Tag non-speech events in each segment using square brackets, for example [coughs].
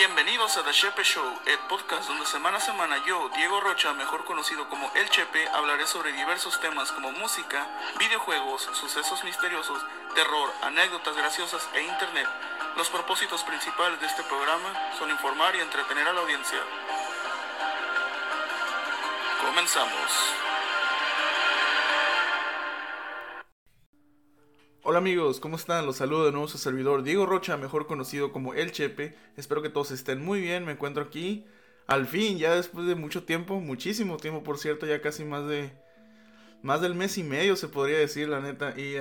Bienvenidos a The Chepe Show, el podcast donde semana a semana yo, Diego Rocha, mejor conocido como El Chepe, hablaré sobre diversos temas como música, videojuegos, sucesos misteriosos, terror, anécdotas graciosas e internet. Los propósitos principales de este programa son informar y entretener a la audiencia. Comenzamos. Hola amigos, ¿cómo están? Los saludo de nuevo su servidor Diego Rocha, mejor conocido como El Chepe. Espero que todos estén muy bien. Me encuentro aquí al fin, ya después de mucho tiempo, muchísimo tiempo, por cierto, ya casi más de más del mes y medio se podría decir, la neta. Y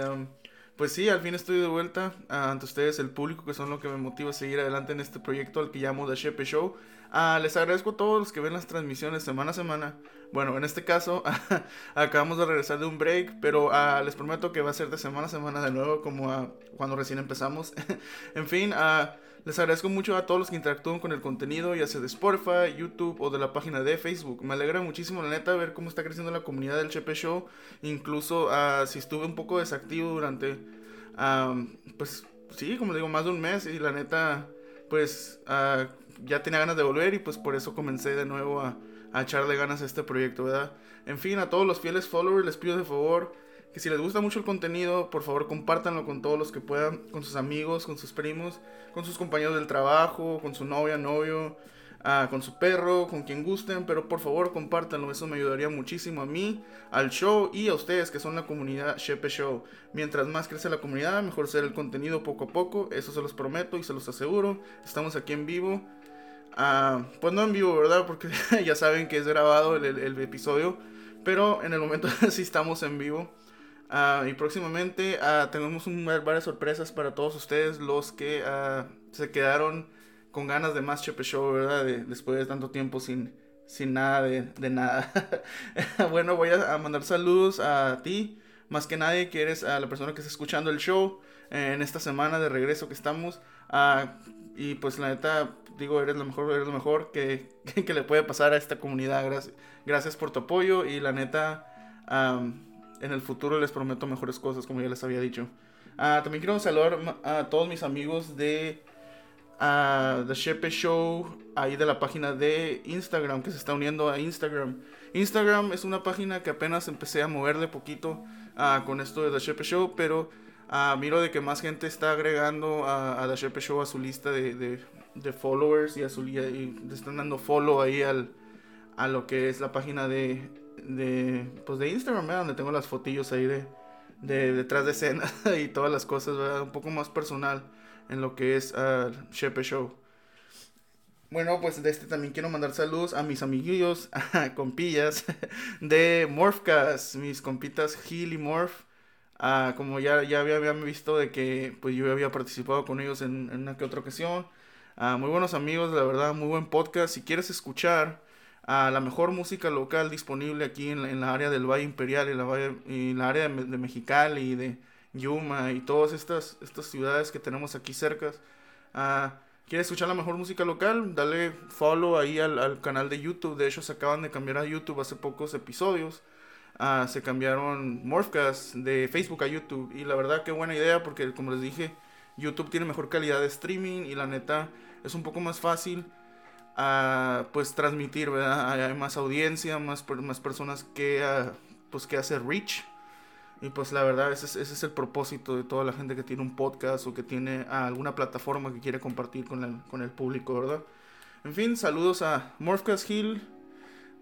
pues sí, al fin estoy de vuelta ante ustedes, el público, que son lo que me motiva a seguir adelante en este proyecto al que llamo The Chepe Show. Ah, les agradezco a todos los que ven las transmisiones semana a semana. Bueno, en este caso [laughs] acabamos de regresar de un break, pero ah, les prometo que va a ser de semana a semana de nuevo como ah, cuando recién empezamos. [laughs] en fin, les agradezco mucho a todos los que interactúan con el contenido, ya sea de Spotify, YouTube o de la página de Facebook. Me alegra muchísimo, la neta, ver cómo está creciendo la comunidad del Chepe Show. Incluso si estuve un poco desactivo durante, pues sí, como digo, más de un mes y la neta, pues ya tenía ganas de volver y pues por eso comencé de nuevo a, echarle ganas a este proyecto, ¿verdad? En fin, a todos los fieles followers les pido de favor que si les gusta mucho el contenido, por favor compártanlo con todos los que puedan, con sus amigos, con sus primos, con sus compañeros del trabajo, con su novia, novio, ah, con su perro, con quien gusten, pero por favor compártanlo, eso me ayudaría muchísimo a mí, al show y a ustedes que son la comunidad Shepe Show. Mientras más crece la comunidad, mejor será el contenido poco a poco, eso se los prometo y se los aseguro. Estamos aquí en vivo Ah, pues no en vivo, ¿verdad? Porque [laughs] ya saben que es grabado el, episodio. Pero en el momento [laughs] sí estamos en vivo. Ah, y próximamente uh, tenemos varias sorpresas para todos ustedes, los que se quedaron con ganas de más Chepe Show, ¿verdad? después de tanto tiempo sin, sin nada de, nada. [laughs] bueno, voy a, mandar saludos a ti, más que nadie, que eres a la persona que está escuchando el show en esta semana de regreso que estamos. y pues la neta, digo, eres lo mejor, eres lo mejor que, [laughs] que, le puede pasar a esta comunidad. Gracias, gracias por tu apoyo y la neta, en el futuro les prometo mejores cosas, como ya les había dicho. Ah, también quiero saludar a todos mis amigos de uh, The Shepe Show, ahí de la página de Instagram, que se está uniendo a Instagram. Instagram es una página que apenas empecé a mover de poquito ah, con esto de The Shepe Show, pero miro de que más gente está agregando a, The Shepe Show a su lista de, followers y, a su, le están dando follow ahí al, a lo que es la página de, de, pues de Instagram, donde tengo las fotillos ahí de, de detrás de escena [laughs] y todas las cosas, un poco más personal en lo que es uh, Shepe Show. Bueno, pues de este también quiero mandar saludos a mis amiguillos, [laughs] compillas [laughs] de Morphcast, mis compitas Gil y Morph. Uh, como ya, ya había, habían visto de que pues yo había participado con ellos en, en una que otra ocasión. Ah, muy buenos amigos, la verdad, muy buen podcast. Si quieres escuchar a la mejor música local disponible aquí en, la área del Valle Imperial y la, y la área de, Mexicali y de Yuma y todas estas, estas ciudades que tenemos aquí cerca. Uh, ¿Quieres escuchar la mejor música local? Dale follow ahí al, canal de YouTube. De hecho, se acaban de cambiar a YouTube hace pocos episodios. Ah, se cambiaron Morphcast de Facebook a YouTube. Y la verdad, qué buena idea porque, como les dije, YouTube tiene mejor calidad de streaming y la neta es un poco más fácil a pues transmitir, ¿verdad? Hay más audiencia, más, más personas que, uh, pues, que hacer reach. Y pues la verdad, ese es, ese es, el propósito de toda la gente que tiene un podcast o que tiene alguna plataforma que quiere compartir con el, con el público, ¿verdad? En fin, saludos a Morphcast Hill,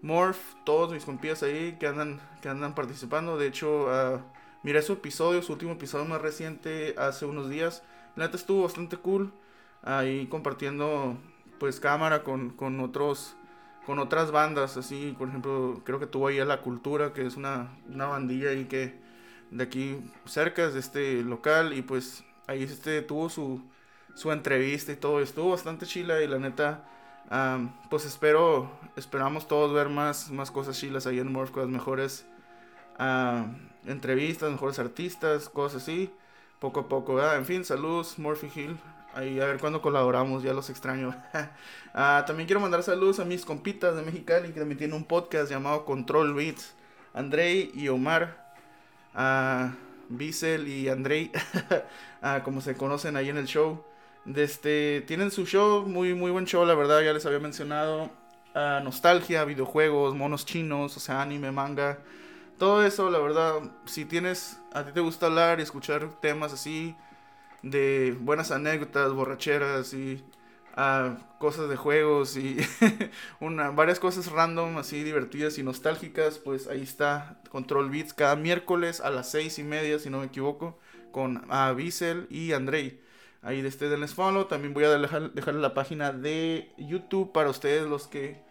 Morph, todos mis compías ahí que andan, que andan participando. De hecho, uh, miré su episodio, su último episodio más reciente hace unos días. La neta estuvo bastante cool ahí compartiendo pues cámara con, con otros con otras bandas así por ejemplo creo que tuvo ahí a la cultura que es una, una bandilla ahí que de aquí cerca de este local y pues ahí este tuvo su, su entrevista y todo estuvo bastante chila y la neta pues espero esperamos todos ver más más cosas chilas ahí en Morph las mejores entrevistas mejores artistas cosas así poco a poco en fin saludos Morphy Hill Ahí a ver cuándo colaboramos, ya los extraño. [laughs] Ah, también quiero mandar saludos a mis compitas de Mexicali que también tienen un podcast llamado Control Beats. Andrei y Omar. A Bissell y Andrei, [laughs] como se conocen ahí en el show. este, tienen su show, muy, muy buen show, la verdad, ya les había mencionado. Ah, nostalgia, videojuegos, monos chinos, o sea, anime, manga. Todo eso, la verdad, si tienes, a ti te gusta hablar y escuchar temas así, de buenas anécdotas, borracheras y uh, cosas de juegos y [laughs] varias cosas random, así divertidas y nostálgicas, pues ahí está Control Beats cada miércoles a las seis y media, si no me equivoco, con a y Andrei. Ahí de este denles follow. También voy a dejar, dejarle la página de YouTube para ustedes los que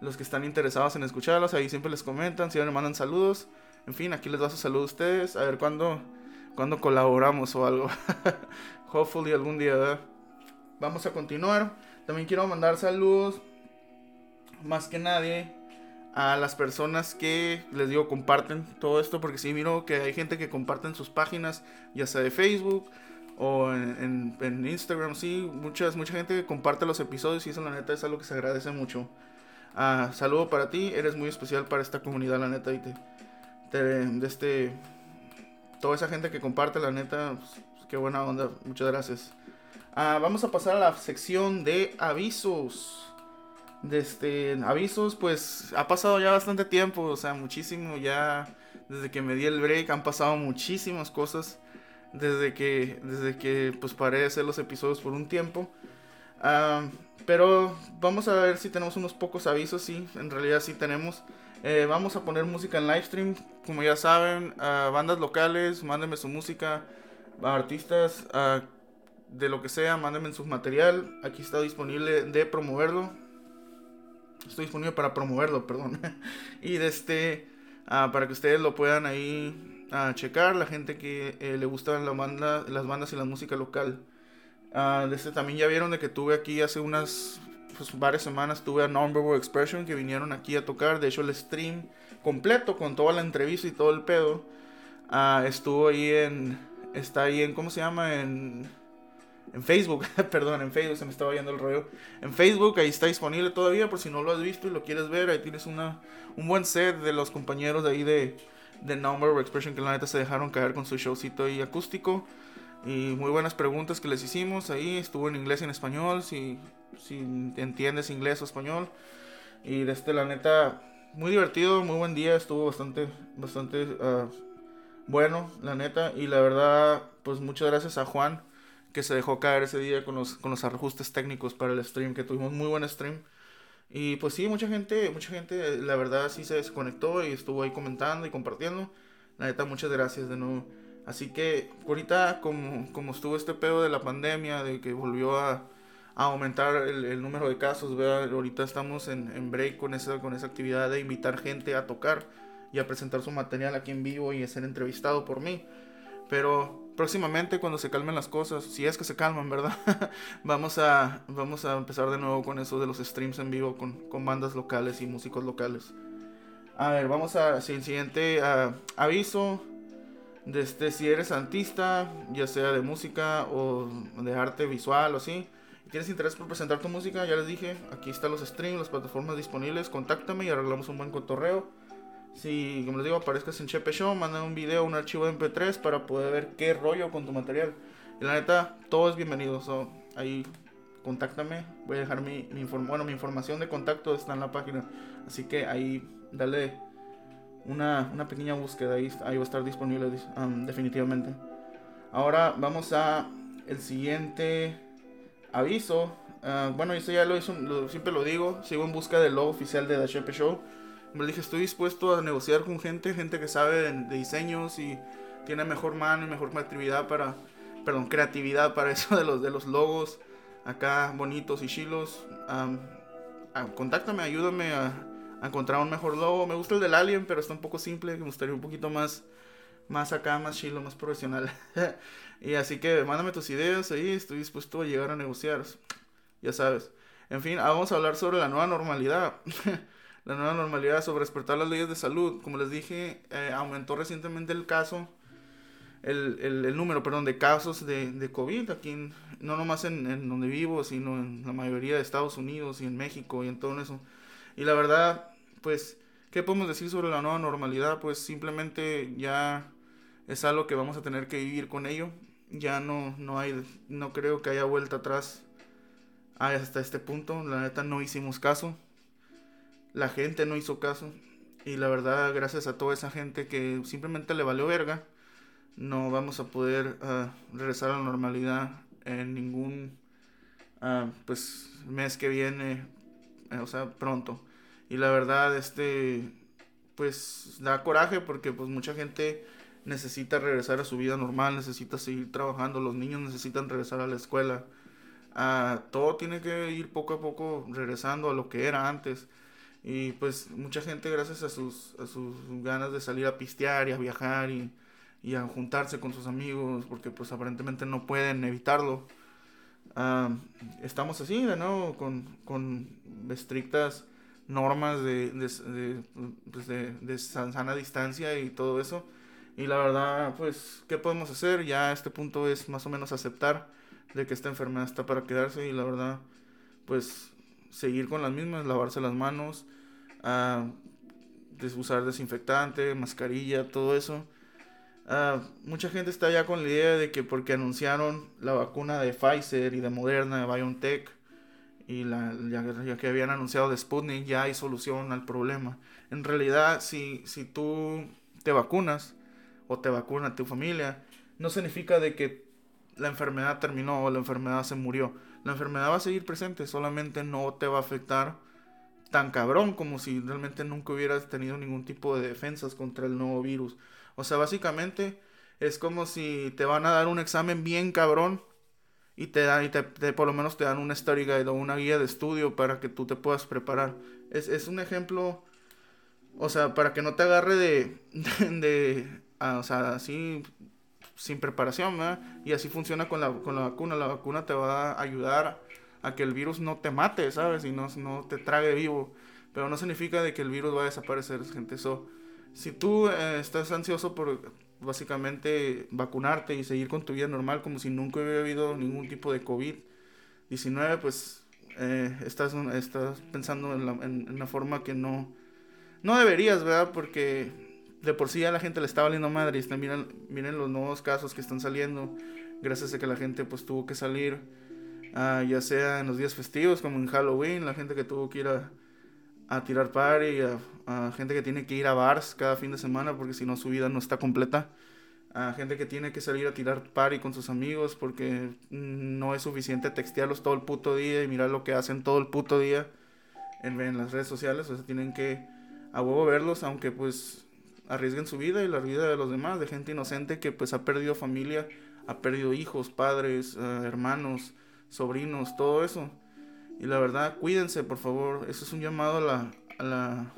los que están interesados en escucharlos. Ahí siempre les comentan, siempre me mandan saludos. En fin, aquí les doy su saludo a ustedes. A ver cuándo, cuándo colaboramos o algo. [laughs] Hopefully algún día, Vamos a continuar. También quiero mandar saludos, más que nadie, a las personas que les digo comparten todo esto. Porque sí, miro que hay gente que comparten sus páginas, ya sea de Facebook o en, Instagram, sí, muchas, mucha gente que comparte los episodios y eso la neta es algo que se agradece mucho. Ah, saludo para ti, eres muy especial para esta comunidad, la neta, y te, de este, toda esa gente que comparte, la neta, pues, qué buena onda, muchas gracias. Ah, vamos a pasar a la sección de avisos. De este, avisos, pues ha pasado ya bastante tiempo, o sea, muchísimo ya, desde que me di el break han pasado muchísimas cosas desde que, desde que pues paré de hacer los episodios por un tiempo. Ah, pero vamos a ver si tenemos unos pocos avisos, sí, en realidad sí tenemos. Eh, vamos a poner música en live stream, como ya saben, bandas locales, mándenme su música, artistas, de lo que sea, mándenme su material. Aquí está disponible de promoverlo. Estoy disponible para promoverlo, [laughs] perdón. y de este, ah, para que ustedes lo puedan ahí a checar, la gente que eh, le gustan la banda, las bandas y la música local. Uh, este, también ya vieron de que tuve aquí hace unas pues, varias semanas, tuve a Nonverbal Expression que vinieron aquí a tocar. De hecho, el stream completo con toda la entrevista y todo el pedo uh, estuvo ahí en. Está ahí en. ¿Cómo se llama? En. En Facebook, [laughs] perdón, en Facebook se me estaba yendo el rollo. En Facebook, ahí está disponible todavía, por si no lo has visto y lo quieres ver. Ahí tienes una, un buen set de los compañeros de ahí de, The Number Expression que la neta se dejaron caer con su showcito ahí acústico. Y muy buenas preguntas que les hicimos ahí. Estuvo en inglés y en español. Si, si entiendes inglés o español. Y desde este, la neta, muy divertido, muy buen día. Estuvo bastante, bastante uh, bueno, la neta. Y la verdad, pues muchas gracias a Juan que se dejó caer ese día con los, con los ajustes técnicos para el stream. Que tuvimos muy buen stream. Y pues sí, mucha gente, mucha gente, la verdad sí se desconectó y estuvo ahí comentando y compartiendo. La neta, muchas gracias de nuevo. Así que ahorita, como, como estuvo este pedo de la pandemia, de que volvió a, aumentar el, número de casos, ¿verdad? ahorita estamos en, break con esa, con esa actividad de invitar gente a tocar y a presentar su material aquí en vivo y a ser entrevistado por mí. Pero próximamente cuando se calmen las cosas, si es que se calman, ¿verdad? [laughs] vamos, a, vamos a empezar de nuevo con eso de los streams en vivo con, con bandas locales y músicos locales. A ver, vamos a el siguiente aviso. Desde este, si eres artista, ya sea de música o de arte visual o así, y tienes interés por presentar tu música, ya les dije, aquí están los streams, las plataformas disponibles, contáctame y arreglamos un buen cotorreo. Si, como les digo, aparezcas en Chepe Show, manda un video, un archivo de MP3 para poder ver qué rollo con tu material. Y la neta, todo es bienvenido. ahí, contáctame. Voy a dejar mi, bueno, mi información de contacto está en la página. Así que ahí, dale una, una pequeña búsqueda. Ahí, ahí va a estar disponible um, definitivamente. Ahora vamos a el siguiente aviso. Uh, bueno, eso ya lo, hizo, siempre lo digo. Sigo en busca del logo oficial de The Chepe Show. Me dije, estoy dispuesto a negociar con gente, gente que sabe de, diseños y tiene mejor mano y mejor creatividad para, perdón, creatividad para [laughs] eso de los, de los logos acá bonitos y chilos. contáctame, ayúdame a, encontrar un mejor logo. Me gusta el del Alien, pero está un poco simple. Me gustaría un poquito más, más acá, más chilo, más profesional. [laughs] y así que mándame tus ideas ahí. Estoy dispuesto a llegar a negociar. Ya sabes. En fin, vamos a hablar sobre la nueva normalidad. [laughs] la nueva normalidad sobre respetar las leyes de salud. Como les dije, eh, aumentó recientemente el caso, el, el, el, número, perdón, de casos de, de COVID aquí, no nomás en, en, donde vivo, sino en la mayoría de Estados Unidos y en México y en todo eso. Y la verdad, pues, ¿qué podemos decir sobre la nueva normalidad? Pues simplemente ya es algo que vamos a tener que vivir con ello. ya no, no hay, no creo que haya vuelta atrás hasta este punto. La neta no hicimos caso. La gente no hizo caso. Y la verdad, gracias a toda esa gente que simplemente le valió verga, no vamos a poder ah, regresar a la normalidad en ningún uh, pues mes que viene, eh, o sea, pronto. Y la verdad, este, pues da coraje porque pues mucha gente necesita regresar a su vida normal, necesita seguir trabajando, los niños necesitan regresar a la escuela. Uh, todo tiene que ir poco a poco regresando a lo que era antes. Y pues mucha gente gracias a sus, a sus ganas de salir a pistear y a viajar y, y a juntarse con sus amigos, porque pues aparentemente no pueden evitarlo. Uh, estamos así, de con, con estrictas normas de, de, pues de, de sana distancia y todo eso. Y la verdad, pues, ¿qué podemos hacer? Ya a este punto es más o menos aceptar de que esta enfermedad está para quedarse y la verdad, pues, seguir con las mismas, lavarse las manos, uh, usar desinfectante, mascarilla, todo eso. Uh, mucha gente está ya con la idea de que porque anunciaron la vacuna de Pfizer y de Moderna, de BioNTech, y la, ya, que habían anunciado de Sputnik, ya hay solución al problema. En realidad, si, si tú te vacunas, o te vacuna tu familia, no significa de que la enfermedad terminó o la enfermedad se murió. La enfermedad va a seguir presente, solamente no te va a afectar tan cabrón como si realmente nunca hubieras tenido ningún tipo de defensas contra el nuevo virus. O sea, básicamente es como si te van a dar un examen bien cabrón y te dan y te, por lo menos te dan una story guide o una guía de estudio para que tú te puedas preparar. Es, es un ejemplo, o sea, para que no te agarre de, [laughs] de, o sea, así sin preparación, ¿verdad? Y así funciona con la, con la vacuna. La vacuna te va a ayudar a que el virus no te mate, ¿sabes? Y no, no te trague vivo. Pero no significa de que el virus va a desaparecer, gente. Eso, si tú eh, estás ansioso por básicamente vacunarte y seguir con tu vida normal como si nunca hubiera habido ningún tipo de COVID-19, pues eh, estás, estás pensando en, una forma que no, no deberías, ¿verdad? Porque de por sí a la gente le está valiendo madre. Y miren, miren los nuevos casos que están saliendo. Gracias a que la gente pues tuvo que salir. Uh, ya sea en los días festivos como en Halloween. La gente que tuvo que ir a, a tirar party. A, a, gente que tiene que ir a bars cada fin de semana porque si no su vida no está completa. A gente que tiene que salir a tirar party con sus amigos porque no es suficiente textearlos todo el puto día y mirar lo que hacen todo el puto día en, las redes sociales. O sea, tienen que a huevo verlos aunque pues arriesguen su vida y la vida de los demás, de gente inocente que pues ha perdido familia, ha perdido hijos, padres, eh, hermanos, sobrinos, todo eso. Y la verdad, cuídense, por favor. Eso es un llamado a la, a la,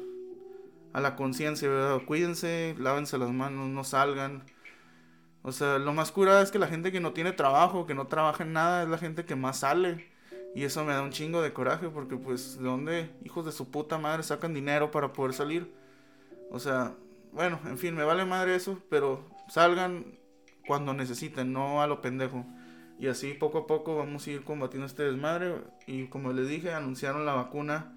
a la conciencia, ¿verdad? Cuídense, lávense las manos, no salgan. O sea, lo más curado es que la gente que no tiene trabajo, que no trabaja en nada, es la gente que más sale. Y eso me da un chingo de coraje porque pues de dónde hijos de su puta madre sacan dinero para poder salir. O sea, bueno, en fin, me vale madre eso, pero salgan cuando necesiten, no a lo pendejo. Y así poco a poco vamos a ir combatiendo este desmadre. Y como les dije, anunciaron la vacuna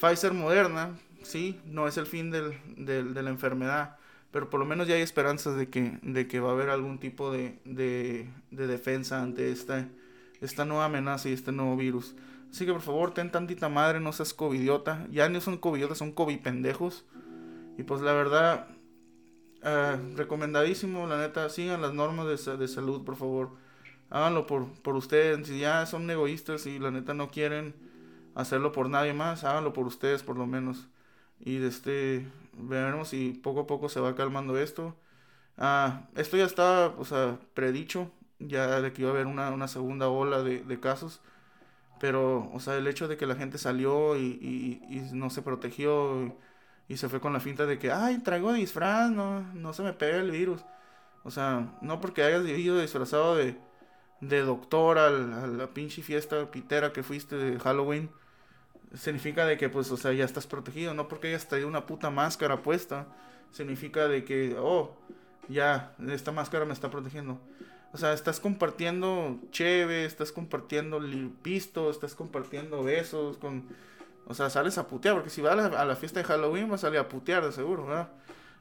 Pfizer Moderna. Sí, no es el fin del, de la enfermedad. Pero por lo menos ya hay esperanzas de que, de que va a haber algún tipo de, de, de defensa ante esta, esta nueva amenaza y este nuevo virus. Así que por favor, ten tantita madre, no seas covidiota. Ya no son covidiotas, son covid pendejos. Y pues la verdad, eh, recomendadísimo, la neta, sigan las normas de, de salud, por favor. Háganlo por, por ustedes. Si ya son egoístas y la neta no quieren hacerlo por nadie más, háganlo por ustedes por lo menos. Y de este, veremos si poco a poco se va calmando esto. Ah, esto ya estaba, o sea, predicho, ya de que iba a haber una, una segunda ola de, de, casos. Pero, o sea, el hecho de que la gente salió y, y, no se protegió y se fue con la finta de que, ay, traigo disfraz, no, no se me pega el virus. O sea, no porque hayas ido disfrazado de, de doctor a la pinche fiesta pitera que fuiste de Halloween, significa de que, pues, o sea, ya estás protegido. No porque hayas traído una puta máscara puesta, significa de que, oh, ya, esta máscara me está protegiendo. O sea, estás compartiendo cheve, estás compartiendo pisto, estás compartiendo besos con o sea, sales a putear, porque si vas a la, fiesta de Halloween vas a salir a putear de seguro, ¿verdad?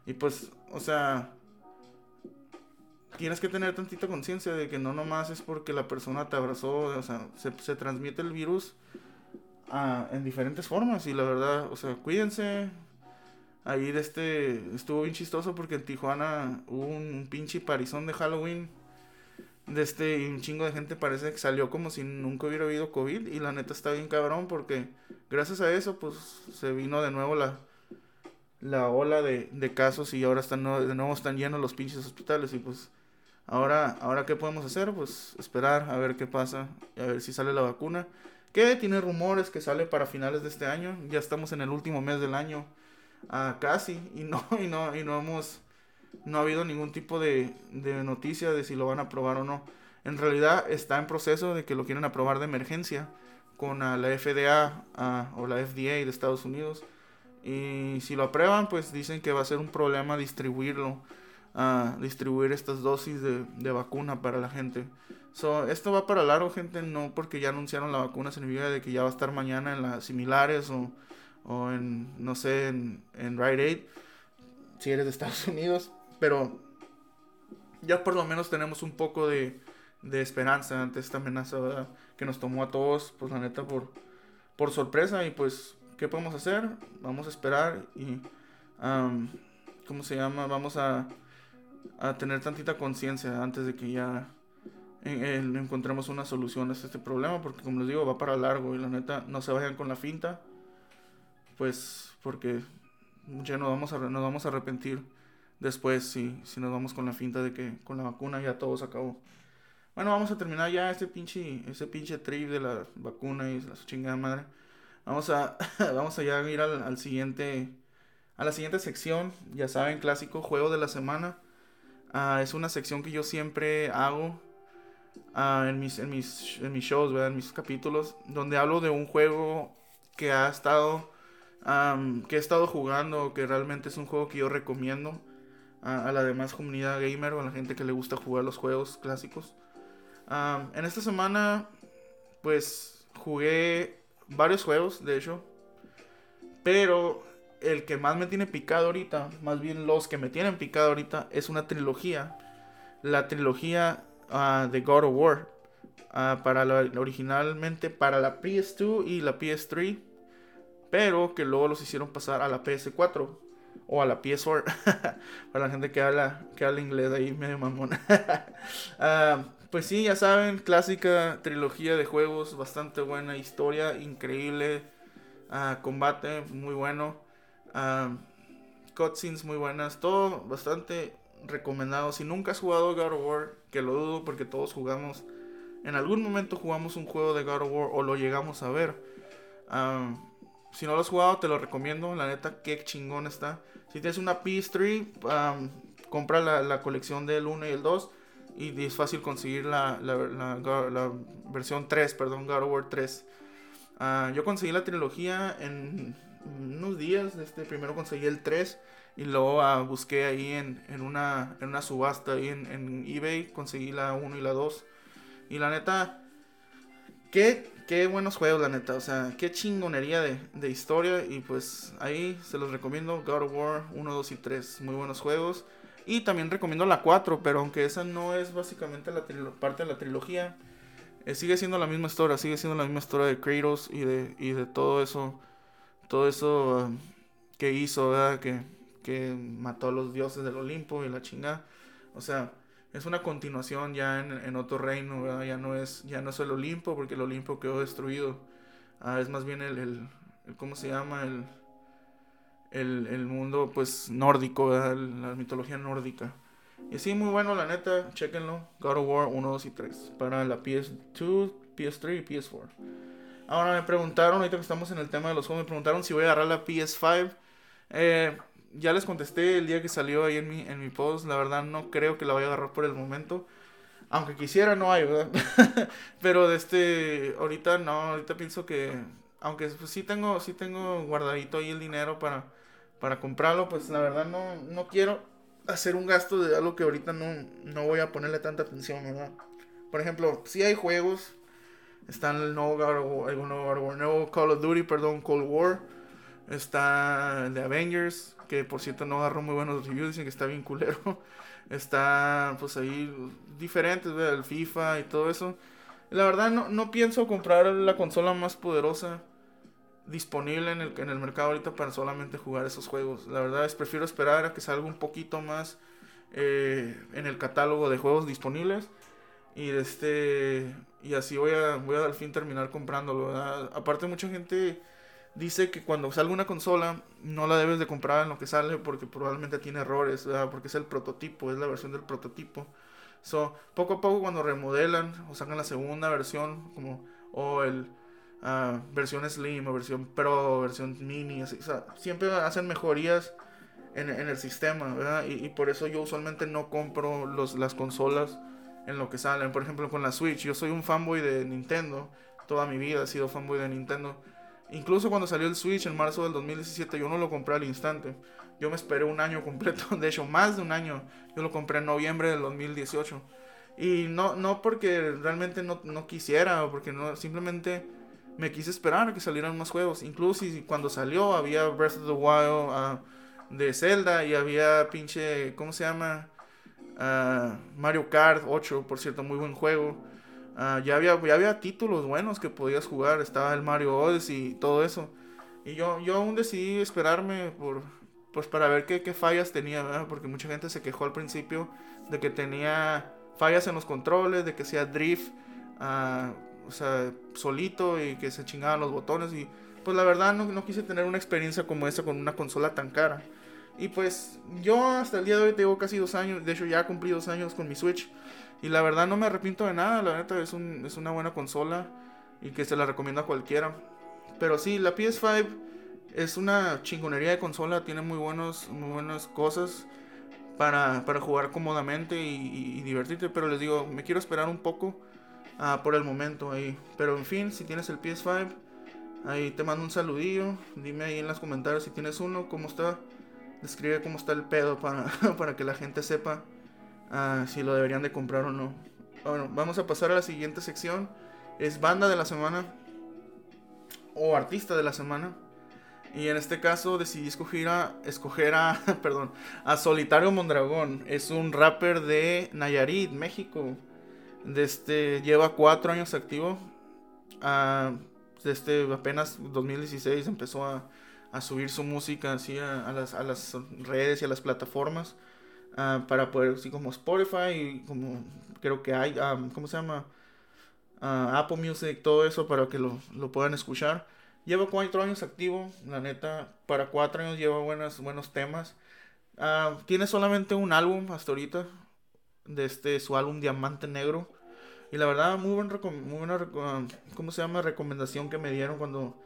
Y pues, o sea, tienes que tener tantita conciencia de que no nomás es porque la persona te abrazó, o sea, se, transmite el virus ah, en diferentes formas y la verdad, o sea, cuídense. Ahí de este, estuvo bien chistoso porque en Tijuana hubo un pinche parizón de Halloween. De este, y un chingo de gente parece que salió como si nunca hubiera habido COVID. Y la neta está bien cabrón porque gracias a eso, pues se vino de nuevo la, la ola de, de casos y ahora están de nuevo están llenos los pinches hospitales y pues ahora ahora qué podemos hacer pues esperar a ver qué pasa a ver si sale la vacuna que tiene rumores que sale para finales de este año. Ya estamos en el último mes del año ah, casi y no [laughs] y no y no hemos no ha habido ningún tipo de, de noticia de si lo van a aprobar o no. En realidad está en proceso de que lo quieren aprobar de emergencia con la FDA o la FDA de Estados Unidos. Y si lo aprueban, pues dicen que va a ser un problema distribuirlo, uh, distribuir estas dosis de, de, vacuna para la gente. So, esto va para largo, gente, no porque ya anunciaron la vacuna significa de que ya va a estar mañana en las similares o, o en, no sé, en, en Rite Aid, si eres de Estados [laughs] Unidos, pero ya por lo menos tenemos un poco de, de esperanza ante esta amenaza que nos tomó a todos, pues la neta, por, por sorpresa y pues ¿qué podemos hacer? Vamos a esperar y, ¿cómo se llama? Vamos a, a tener tantita conciencia antes de que ya encontremos una solución a este problema, porque como les digo, va para largo y la neta, no se vayan con la finta, pues porque ya nos vamos a, nos vamos a arrepentir después si, si nos vamos con la finta de que con la vacuna ya todo se acabó. Bueno, vamos a terminar ya este pinche, ese pinche trip de la vacuna y la chingada madre. Vamos a, [laughs] vamos a ya ir al, siguiente, a la siguiente sección. Ya saben, clásico juego de la semana. Ah, es una sección que yo siempre hago ah, en, mis, en, mis, en mis shows, en mis capítulos, donde hablo de un juego que ha estado, que he estado jugando, que realmente es un juego que yo recomiendo a, la demás comunidad gamer o a la gente que le gusta jugar los juegos clásicos. en esta semana, pues jugué varios juegos, de hecho. Pero el que más me tiene picado ahorita, más bien los que me tienen picado ahorita, es una trilogía. La trilogía ah, de God of War. Ah, para originalmente para la PS2 y la PS3. Pero que luego los hicieron pasar a la PS4 o a la PS4 [laughs] para la gente que habla que habla inglés ahí medio mamón uh, [laughs] pues sí, ya saben, clásica trilogía de juegos, bastante buena historia, increíble, uh, combate muy bueno, uh, cutscenes muy buenas, todo bastante recomendado. Si nunca has jugado God of War, que lo dudo porque todos jugamos, en algún momento jugamos un juego de God of War o lo llegamos a ver. Uh, si no lo has jugado, te lo recomiendo. La neta, qué chingón está. Si tienes una PS3, compra la, la colección del 1 y el 2 y es fácil conseguir la, la, versión 3, perdón, God of War 3. Ah, yo conseguí la trilogía en unos días. Este, primero conseguí el 3 y luego ah, busqué ahí en, en, una, en una subasta ahí en, en, eBay. Conseguí la 1 y la 2. Y la neta, qué, qué buenos juegos, la neta. O sea, qué chingonería de, de historia. Y pues ahí se los recomiendo. God of War 1, 2 y 3. Muy buenos juegos. Y también recomiendo la 4, pero aunque esa no es básicamente la parte de la trilogía, eh, sigue siendo la misma historia, sigue siendo la misma historia de Kratos y de, y de todo eso, todo eso que hizo, ¿verdad? Que, que mató a los dioses del Olimpo y la chingada. O sea, es una continuación ya en, en otro reino, ¿verdad? Ya no, es, ya no es el Olimpo, porque el Olimpo quedó destruido. Ah, es más bien el, ¿cómo se llama? El el, el mundo pues nórdico, la mitología nórdica. Y sí, muy bueno, la neta, chequenlo. God of War 1, 2 y 3. Para la PS2, PS3 y PS4. Ahora me preguntaron, ahorita que estamos en el tema de los juegos, me preguntaron si voy a agarrar la PS5. Eh, ya les contesté el día que salió ahí en mi, en mi post. La verdad no creo que la vaya a agarrar por el momento. Aunque quisiera, no hay, ¿verdad? [laughs] Pero de este, ahorita no, ahorita pienso que, aunque pues, sí tengo, sí tengo guardadito ahí el dinero para para comprarlo, pues la verdad no, no quiero hacer un gasto de algo que ahorita no, no voy a ponerle tanta atención, ¿verdad? Por ejemplo, si hay juegos, están el nuevo, nuevo, nuevo Call of Duty, perdón, Cold War. Está el de Avengers, que por cierto no agarró muy buenos reviews, dicen que está bien culero. [laughs] Está pues ahí diferentes, el FIFA y todo eso. La verdad no, no pienso comprar la consola más poderosa disponible en el, en el mercado ahorita para solamente jugar esos juegos. La verdad es prefiero esperar a que salga un poquito más eh, en el catálogo de juegos disponibles. Y este y así voy a voy a al fin terminar comprándolo. Aparte mucha gente dice que cuando salga una consola no la debes de comprar en lo que sale porque probablemente tiene errores, porque es el prototipo, es la versión del prototipo. So, poco a poco cuando remodelan o sacan la segunda versión como o el uh, versión Slim o versión Pro, versión Mini, así, siempre hacen mejorías en, el sistema, Y, por eso yo usualmente no compro los, las consolas en lo que salen. Por ejemplo, con la Switch, yo soy un fanboy de Nintendo, toda mi vida he sido fanboy de Nintendo. Incluso cuando salió el Switch en marzo del 2017, yo no lo compré al instante. Yo me esperé un año [laughs] completo, de hecho, más de un año. Yo lo compré en noviembre del 2018. Y no, no porque realmente no, no quisiera, o porque no, simplemente me quise esperar a que salieran más juegos. Incluso cuando salió había Breath of the Wild ah, de Zelda y había pinche, ¿cómo se llama? Ah, Mario Kart 8, por cierto, muy buen juego. Ah, ya, había, ya había títulos buenos que podías jugar. Estaba el Mario Odyssey y todo eso. Y yo, yo aún decidí esperarme por, pues para ver qué, qué fallas tenía, Porque mucha gente se quejó al principio de que tenía fallas en los controles, de que sea drift o sea, solito y que se chingaban los botones. Y pues la verdad no, no quise tener una experiencia como esa con una consola tan cara. Y pues yo hasta el día de hoy tengo casi dos años, de hecho ya cumplí dos años con mi Switch. Y la verdad no me arrepiento de nada, la neta es, un, es una buena consola y que se la recomiendo a cualquiera. Pero sí, la PS5 es una chingonería de consola, tiene muy, buenos, muy buenas cosas para, para jugar cómodamente y, divertirte. Pero les digo, me quiero esperar un poco Ah, por el momento ahí. Pero en fin, si tienes el PS5, ahí te mando un saludillo. Dime ahí en los comentarios si tienes uno, cómo está. Describe cómo está el pedo para, [laughs] para que la gente sepa ah, si lo deberían de comprar o no. Bueno, vamos a pasar a la siguiente sección. Es banda de la semana. O artista de la semana. Y en este caso decidí escoger a, escoger a, [laughs] perdón, a Solitario Mondragón. Es un rapper de Nayarit, México. Desde, lleva cuatro años activo. desde apenas 2016 empezó a, subir su música así a, las, a, las, redes y a las plataformas. para poder, así como Spotify y como creo que hay, ¿cómo se llama? Apple Music, todo eso para que lo, lo, puedan escuchar. Lleva cuatro años activo, la neta, para cuatro años lleva buenas, buenos temas. tiene solamente un álbum hasta ahorita, de este, su álbum Diamante Negro. Y la verdad, muy, buen muy buena, ¿cómo se llama? Recomendación que me dieron cuando,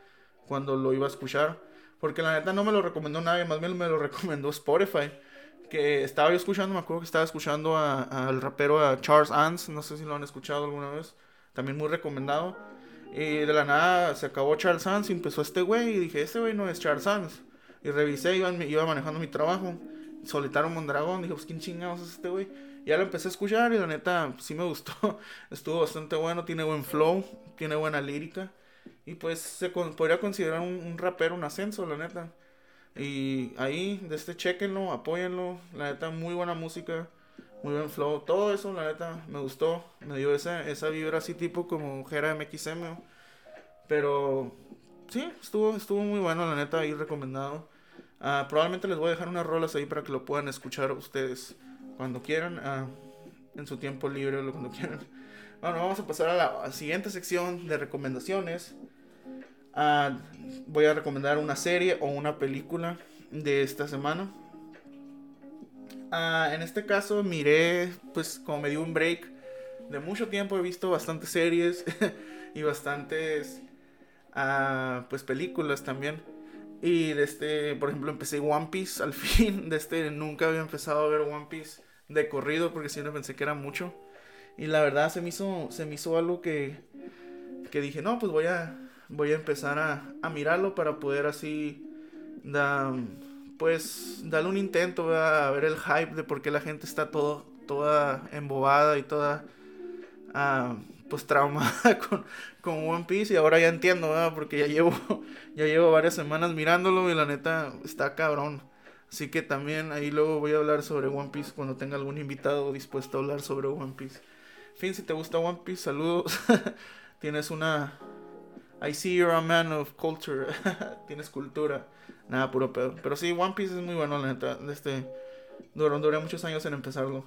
cuando lo iba a escuchar. Porque la neta no me lo recomendó nadie, más bien me lo [laughs] recomendó Spotify. Que estaba yo escuchando, me acuerdo que estaba escuchando al rapero a Charles Ans, no sé si lo han escuchado alguna vez, también muy recomendado. Y de la nada se acabó Charles Ans y empezó este güey y dije, este güey no es Charles Ans. Y revisé, iba, iba manejando mi trabajo, solitario Mondragón, dije, pues quién chingados es este güey. Ya lo empecé a escuchar y la neta sí me gustó. [laughs] Estuvo bastante bueno, tiene buen flow, tiene buena lírica. Y pues se podría considerar un, rapero, un ascenso, la neta. Y ahí, de este, chequenlo, apóyenlo. La neta, muy buena música, muy buen flow. Todo eso, la neta, me gustó. Me dio esa, esa vibra así tipo como Jera MXM. Pero sí, estuvo, estuvo muy bueno, la neta, ahí recomendado. Ah, probablemente les voy a dejar unas rolas ahí para que lo puedan escuchar ustedes cuando quieran, ah, en su tiempo libre o cuando quieran. Bueno, vamos a pasar a la siguiente sección de recomendaciones. Ah, voy a recomendar una serie o una película de esta semana. Ah, en este caso miré, pues como me dio un break de mucho tiempo, he visto bastantes series [laughs] y bastantes pues películas también. Y de este, por ejemplo, empecé One Piece al [laughs] fin. De este, nunca había empezado a ver One Piece de corrido porque siempre pensé que era mucho. Y la verdad se me hizo, se me hizo algo que, que dije, no, pues voy a, voy a empezar a, a mirarlo para poder así, da, pues, darle un intento a ver el hype de por qué la gente está todo, toda embobada y toda, ah, pues traumada [laughs] con, con One Piece y ahora ya entiendo, ¿verdad? Porque ya llevo, [laughs] ya llevo varias semanas mirándolo y la neta está cabrón. Así que también ahí luego voy a hablar sobre One Piece cuando tenga algún invitado dispuesto a hablar sobre One Piece. En fin, si te gusta One Piece, saludos. [laughs] Tienes una... I see you're a man of culture. [laughs] Tienes cultura. Nada, puro pedo. Pero sí, One Piece es muy bueno, la neta. Este, duró, duré muchos años en empezarlo.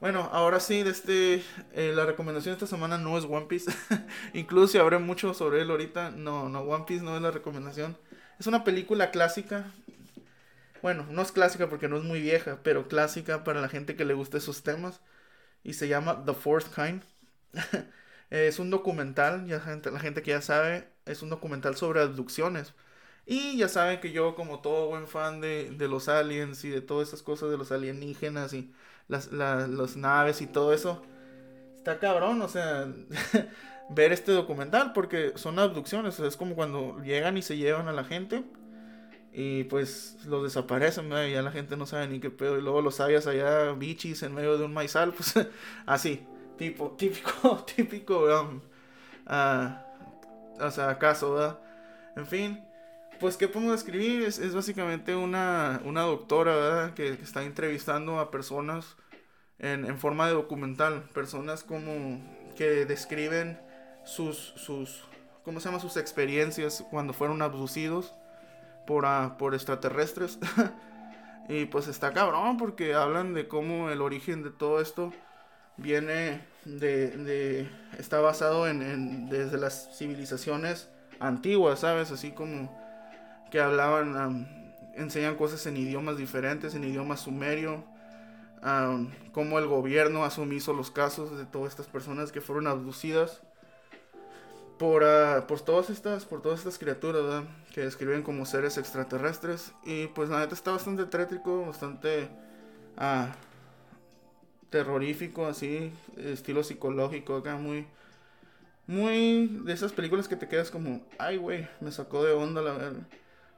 Bueno, ahora sí, este, eh, la recomendación de esta semana no es One Piece. [laughs] Incluso si habré mucho sobre él ahorita, no, no, One Piece no es la recomendación. Es una película clásica. Bueno, no es clásica porque no es muy vieja, pero clásica para la gente que le guste esos temas. Y se llama The Fourth Kind. [laughs] es un documental, ya gente, la gente que ya sabe, es un documental sobre abducciones. Y ya saben que yo, como todo buen fan de, de los aliens y de todas esas cosas de los alienígenas y las, naves y todo eso. Está cabrón, o sea, [laughs] ver este documental porque son abducciones, es como cuando llegan y se llevan a la gente y pues los desaparecen, y ya la gente no sabe ni qué pedo y luego los hayas allá bichis en medio de un maizal, [laughs] pues así, tipo, típico, [laughs] típico, um, o sea, acaso, ¿verdad? En fin, pues, ¿qué podemos describir? Es, básicamente una, una doctora, ¿verdad? Que, está entrevistando a personas en, en, forma de documental. Personas como que describen sus, sus, ¿cómo se llama? Sus experiencias cuando fueron abducidos por, uh, por extraterrestres. [laughs] y pues está cabrón porque hablan de cómo el origen de todo esto viene de, de está basado en, desde las civilizaciones antiguas, ¿sabes? Así como que hablaban, enseñan cosas en idiomas diferentes, en idioma sumerio, cómo el gobierno asumió los casos de todas estas personas que fueron abducidas por, uh, por todas estas por todas estas criaturas que describen como seres extraterrestres y pues la neta está bastante trétrico bastante uh, terrorífico así estilo psicológico acá muy muy de esas películas que te quedas como ay güey me sacó de onda la verdad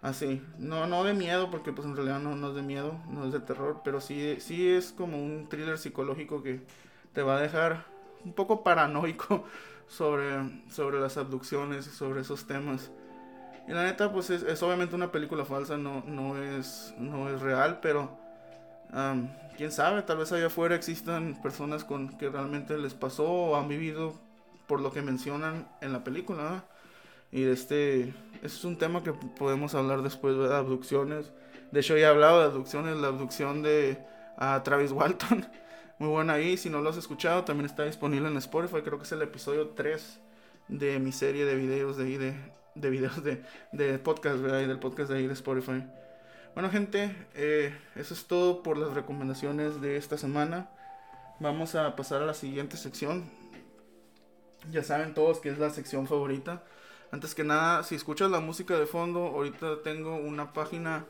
Así, no, no de miedo, porque pues en realidad no, no es de miedo, no es de terror, pero sí, sí es como un thriller psicológico que te va a dejar un poco paranoico [laughs] sobre, sobre las abducciones y sobre esos temas. Y la neta, pues es, obviamente una película falsa, no, no, es, no es real, pero quién sabe, tal vez allá afuera existan personas con que realmente les pasó o han vivido por lo que mencionan en la película. Y este es un tema que podemos hablar después de abducciones. De hecho, ya he hablado de abducciones, la abducción de Travis Walton. [laughs] Muy buena ahí, si no lo has escuchado, también está disponible en Spotify. Creo que es el episodio 3 de mi serie de videos de ahí, de, de videos de, de podcast, ¿verdad? Y del podcast de ahí de Spotify. Bueno, gente, eh, eso es todo por las recomendaciones de esta semana. Vamos a pasar a la siguiente sección. Ya saben todos que es la sección favorita antes que nada, si escuchas la música de fondo, ahorita tengo una página,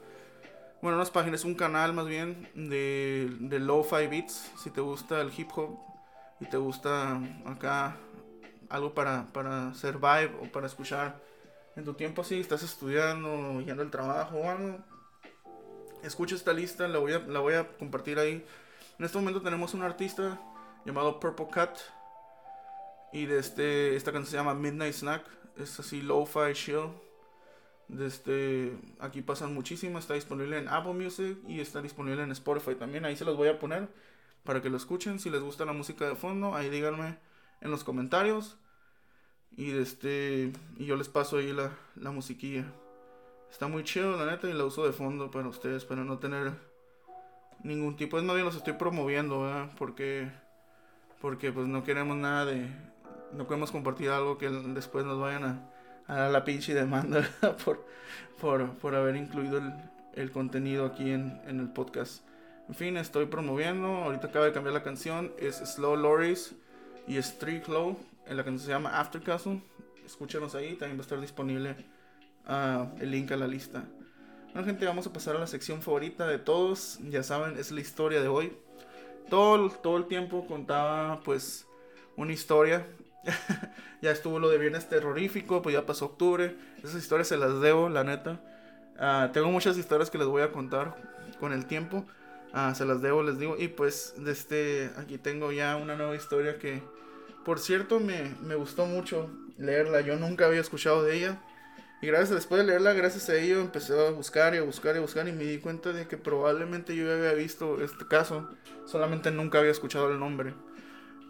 bueno, unas páginas, un canal más bien de, de Lo-Fi Beats. Si te gusta el hip hop y te gusta acá algo para, para hacer vibe o para escuchar en tu tiempo así, estás estudiando, yendo al trabajo o algo, escucha esta lista, la voy, a, la voy a compartir ahí. En este momento tenemos un artista llamado Purple Cat y de este, esta canción se llama Midnight Snack es así lo-fi chill. Desde aquí pasan muchísimas, está disponible en Apple Music y está disponible en Spotify también. Ahí se los voy a poner para que lo escuchen. Si les gusta la música de fondo, ahí díganme en los comentarios. Y este y yo les paso ahí la, la musiquilla. Está muy chido, la neta, y la uso de fondo para ustedes, para no tener ningún tipo. Es más los estoy promoviendo, ¿verdad? Porque, porque pues no queremos nada de, no podemos compartir algo que después nos vayan a, a dar la pinche demanda [laughs] por, por, por, haber incluido el, el contenido aquí en, en, el podcast. En fin, estoy promoviendo. Ahorita acaba de cambiar la canción. Es Slow Loris y Street Low. En la canción se llama After Castle. Escúchenos ahí. También va a estar disponible el link a la lista. Bueno, gente, vamos a pasar a la sección favorita de todos. Ya saben, es la historia de hoy. Todo, todo el tiempo contaba, pues, una historia [laughs] ya estuvo lo de viernes terrorífico, pues ya pasó octubre. Esas historias se las debo, la neta. Uh, tengo muchas historias que les voy a contar con el tiempo. Uh, se las debo, les digo. Y pues, este, aquí tengo ya una nueva historia que Por cierto, me, me gustó mucho leerla. Yo nunca había escuchado de ella. Y gracias, después de leerla, gracias a ello, empecé a buscar y a buscar y a buscar y me di cuenta de que probablemente yo había visto este caso, solamente nunca había escuchado el nombre.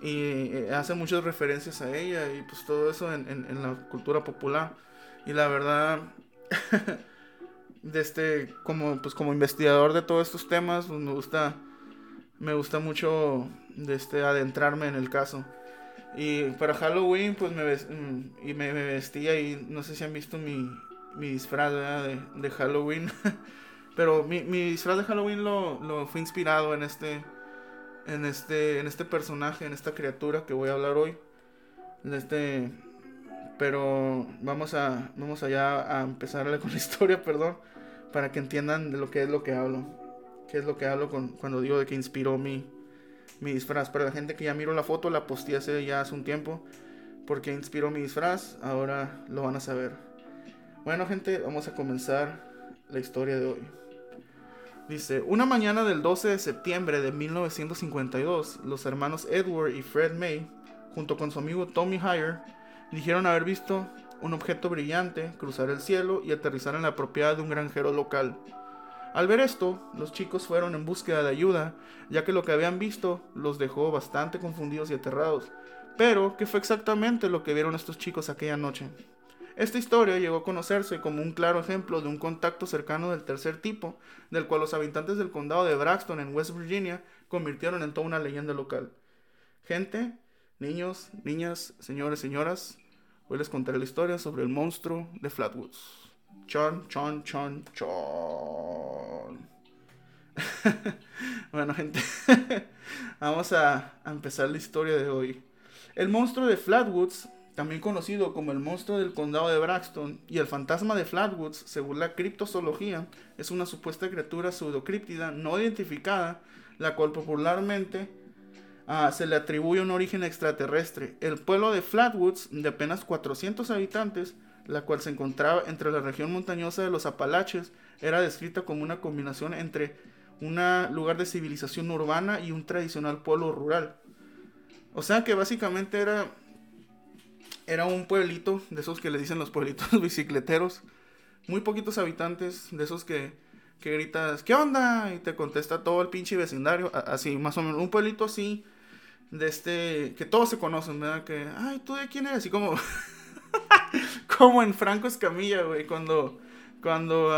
Y eh, hace muchas referencias a ella y pues todo eso en, en, la cultura popular. Y la verdad, [laughs] de este, como, pues como investigador de todos estos temas, pues me gusta, me gusta mucho este, adentrarme en el caso. Y para Halloween, pues me, mm, y me, vestía y no sé si han visto mi, mi disfraz de, de, Halloween. [laughs] Pero mi, mi, disfraz de Halloween lo, lo fue inspirado en este, en este, en este personaje, en esta criatura que voy a hablar hoy. Este, pero vamos a, vamos allá a empezar con la [laughs] historia, perdón, para que entiendan de lo que es lo que hablo. Qué es lo que hablo con, cuando digo de que inspiró mi, mi disfraz. Para la gente que ya miró la foto, la posteé hace ya hace un tiempo. Porque inspiró mi disfraz, ahora lo van a saber. Bueno gente, vamos a comenzar la historia de hoy. Dice, una mañana del 12 de septiembre de 1952, los hermanos Edward y Fred May, junto con su amigo Tommy Hire, dijeron haber visto un objeto brillante cruzar el cielo y aterrizar en la propiedad de un granjero local. Al ver esto, los chicos fueron en búsqueda de ayuda, ya que lo que habían visto los dejó bastante confundidos y aterrados. Pero, ¿qué fue exactamente lo que vieron estos chicos aquella noche? Esta historia llegó a conocerse como un claro ejemplo de un contacto cercano del tercer tipo, del cual los habitantes del condado de Braxton en West Virginia convirtieron en toda una leyenda local. Gente, niños, niñas, señores, señoras, hoy les contaré la historia sobre el monstruo de Flatwoods. Chon, chon, chon, chon. [laughs] bueno, gente, [laughs] vamos a, empezar la historia de hoy. El monstruo de Flatwoods, también conocido como el monstruo del condado de Braxton y el fantasma de Flatwoods, según la criptozoología, es una supuesta criatura pseudocríptida no identificada, la cual popularmente ah, se le atribuye un origen extraterrestre. El pueblo de Flatwoods, de apenas 400 habitantes, la cual se encontraba entre la región montañosa de los Apalaches, era descrita como una combinación entre un lugar de civilización urbana y un tradicional pueblo rural. O sea que básicamente era, era un pueblito, de esos que le dicen los pueblitos [laughs] bicicleteros, muy poquitos habitantes, de esos que, que gritas, ¿qué onda? Y te contesta todo el pinche vecindario, así, más o menos, un pueblito así, de este, que todos se conocen, ¿verdad? Que, ay, ¿tú de quién eres? Así como... [laughs] Como en Franco Escamilla, güey, cuando, cuando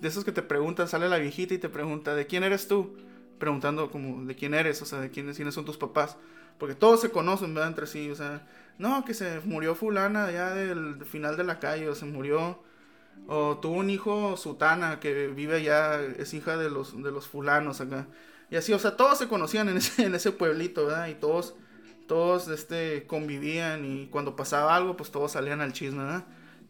de esos que te preguntan, sale la viejita y te pregunta, ¿de quién eres tú? Preguntando como, ¿de quién eres? O sea, ¿de quiénes, quiénes son tus papás? Porque todos se conocen, ¿verdad? Entre sí, o sea, no, que se murió fulana allá del final de la calle, o se murió, o tuvo un hijo sutana que vive allá, es hija de los, de los fulanos acá. Y así, o sea, todos se conocían en ese, en ese pueblito, ¿verdad? Y todos todos este, convivían y cuando pasaba algo, pues todos salían al chisme.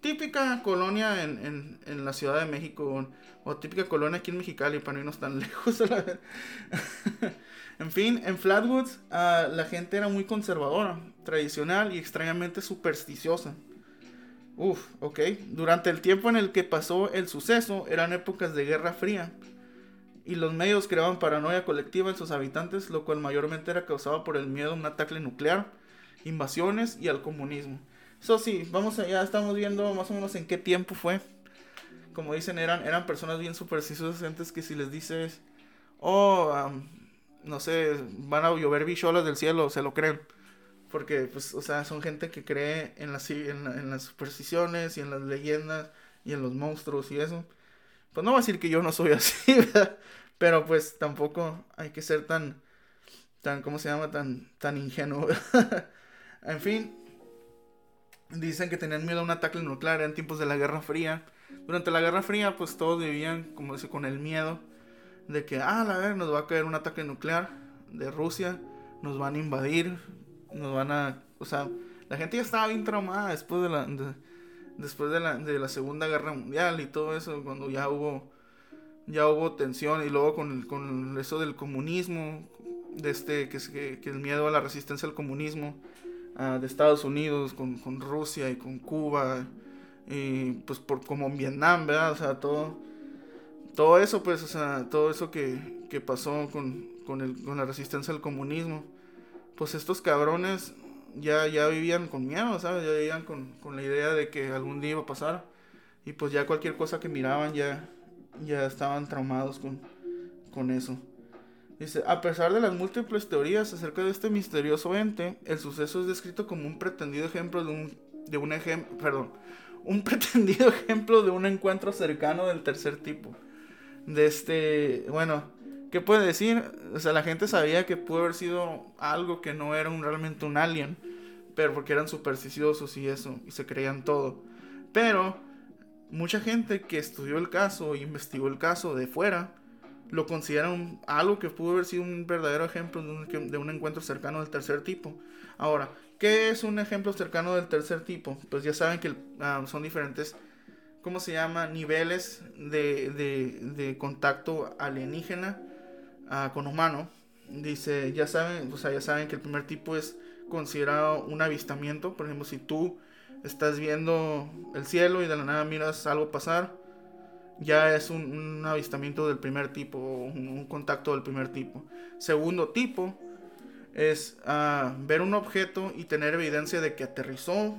Típica colonia en, la Ciudad de México o, típica colonia aquí en Mexicali para no irnos tan [laughs] lejos. [laughs] en fin, en Flatwoods ah, la gente era muy conservadora, tradicional y extrañamente supersticiosa. Uf, ok. Durante el tiempo en el que pasó el suceso eran épocas de Guerra Fría y los medios creaban paranoia colectiva en sus habitantes, lo cual mayormente era causado por el miedo a un ataque nuclear, invasiones y al comunismo. Eso sí, vamos allá, estamos viendo más o menos en qué tiempo fue. Como dicen, eran, eran personas bien supersticiosas antes que si les dices, oh, no sé, van a llover bicholas del cielo, se lo creen. Porque, pues, o sea, son gente que cree en las, en, en las supersticiones y en las leyendas y en los monstruos y eso pues no voy a decir que yo no soy así, [laughs] ¿verdad? Pero pues tampoco hay que ser tan, tan, ¿cómo se llama? Tan, tan ingenuo. [laughs] en fin, dicen que tenían miedo a un ataque nuclear en tiempos de la Guerra Fría. Durante la Guerra Fría, pues todos vivían, como dice, con el miedo de que, ah, la ver, nos va a caer un ataque nuclear de Rusia, nos van a invadir, nos van a, o sea, la gente ya estaba bien traumada después de la, después de la, de la Segunda Guerra Mundial y todo eso, cuando ya hubo, ya hubo tensión y luego con, con eso del comunismo, de este, que, que, el miedo a la resistencia al comunismo uh, de Estados Unidos, con, con, Rusia y con Cuba, y pues por, como en Vietnam, ¿verdad? O sea, todo, todo eso, pues, o sea, todo eso que, que pasó con, con, el, con la resistencia al comunismo pues estos cabrones ya, ya vivían con miedo, ¿sabes? Ya vivían con, con la idea de que algún día iba a pasar. Y pues ya cualquier cosa que miraban ya, ya estaban traumados con, con eso. Dice, a pesar de las múltiples teorías acerca de este misterioso ente, el suceso es descrito como un pretendido ejemplo de un, de un ejemplo, perdón, un [laughs] pretendido ejemplo de un encuentro cercano del tercer tipo. De este, bueno, ¿qué puede decir? O sea, la gente sabía que pudo haber sido algo que no era un, realmente un alien, pero porque eran supersticiosos y eso, y se creían todo. Pero mucha gente que estudió el caso, investigó el caso de fuera, lo consideran algo que pudo haber sido un verdadero ejemplo de un, de encuentro cercano del tercer tipo. Ahora, ¿qué es un ejemplo cercano del tercer tipo? Pues ya saben que ah, son diferentes, ¿cómo se llama? Niveles de, de, contacto alienígena uh, con humano. Dice, ya saben, o sea, ya saben que el primer tipo es considerado un avistamiento. Por ejemplo, si tú estás viendo el cielo y de la nada miras algo pasar, ya es un, avistamiento del primer tipo, un, contacto del primer tipo. Segundo tipo es ah, ver un objeto y tener evidencia de que aterrizó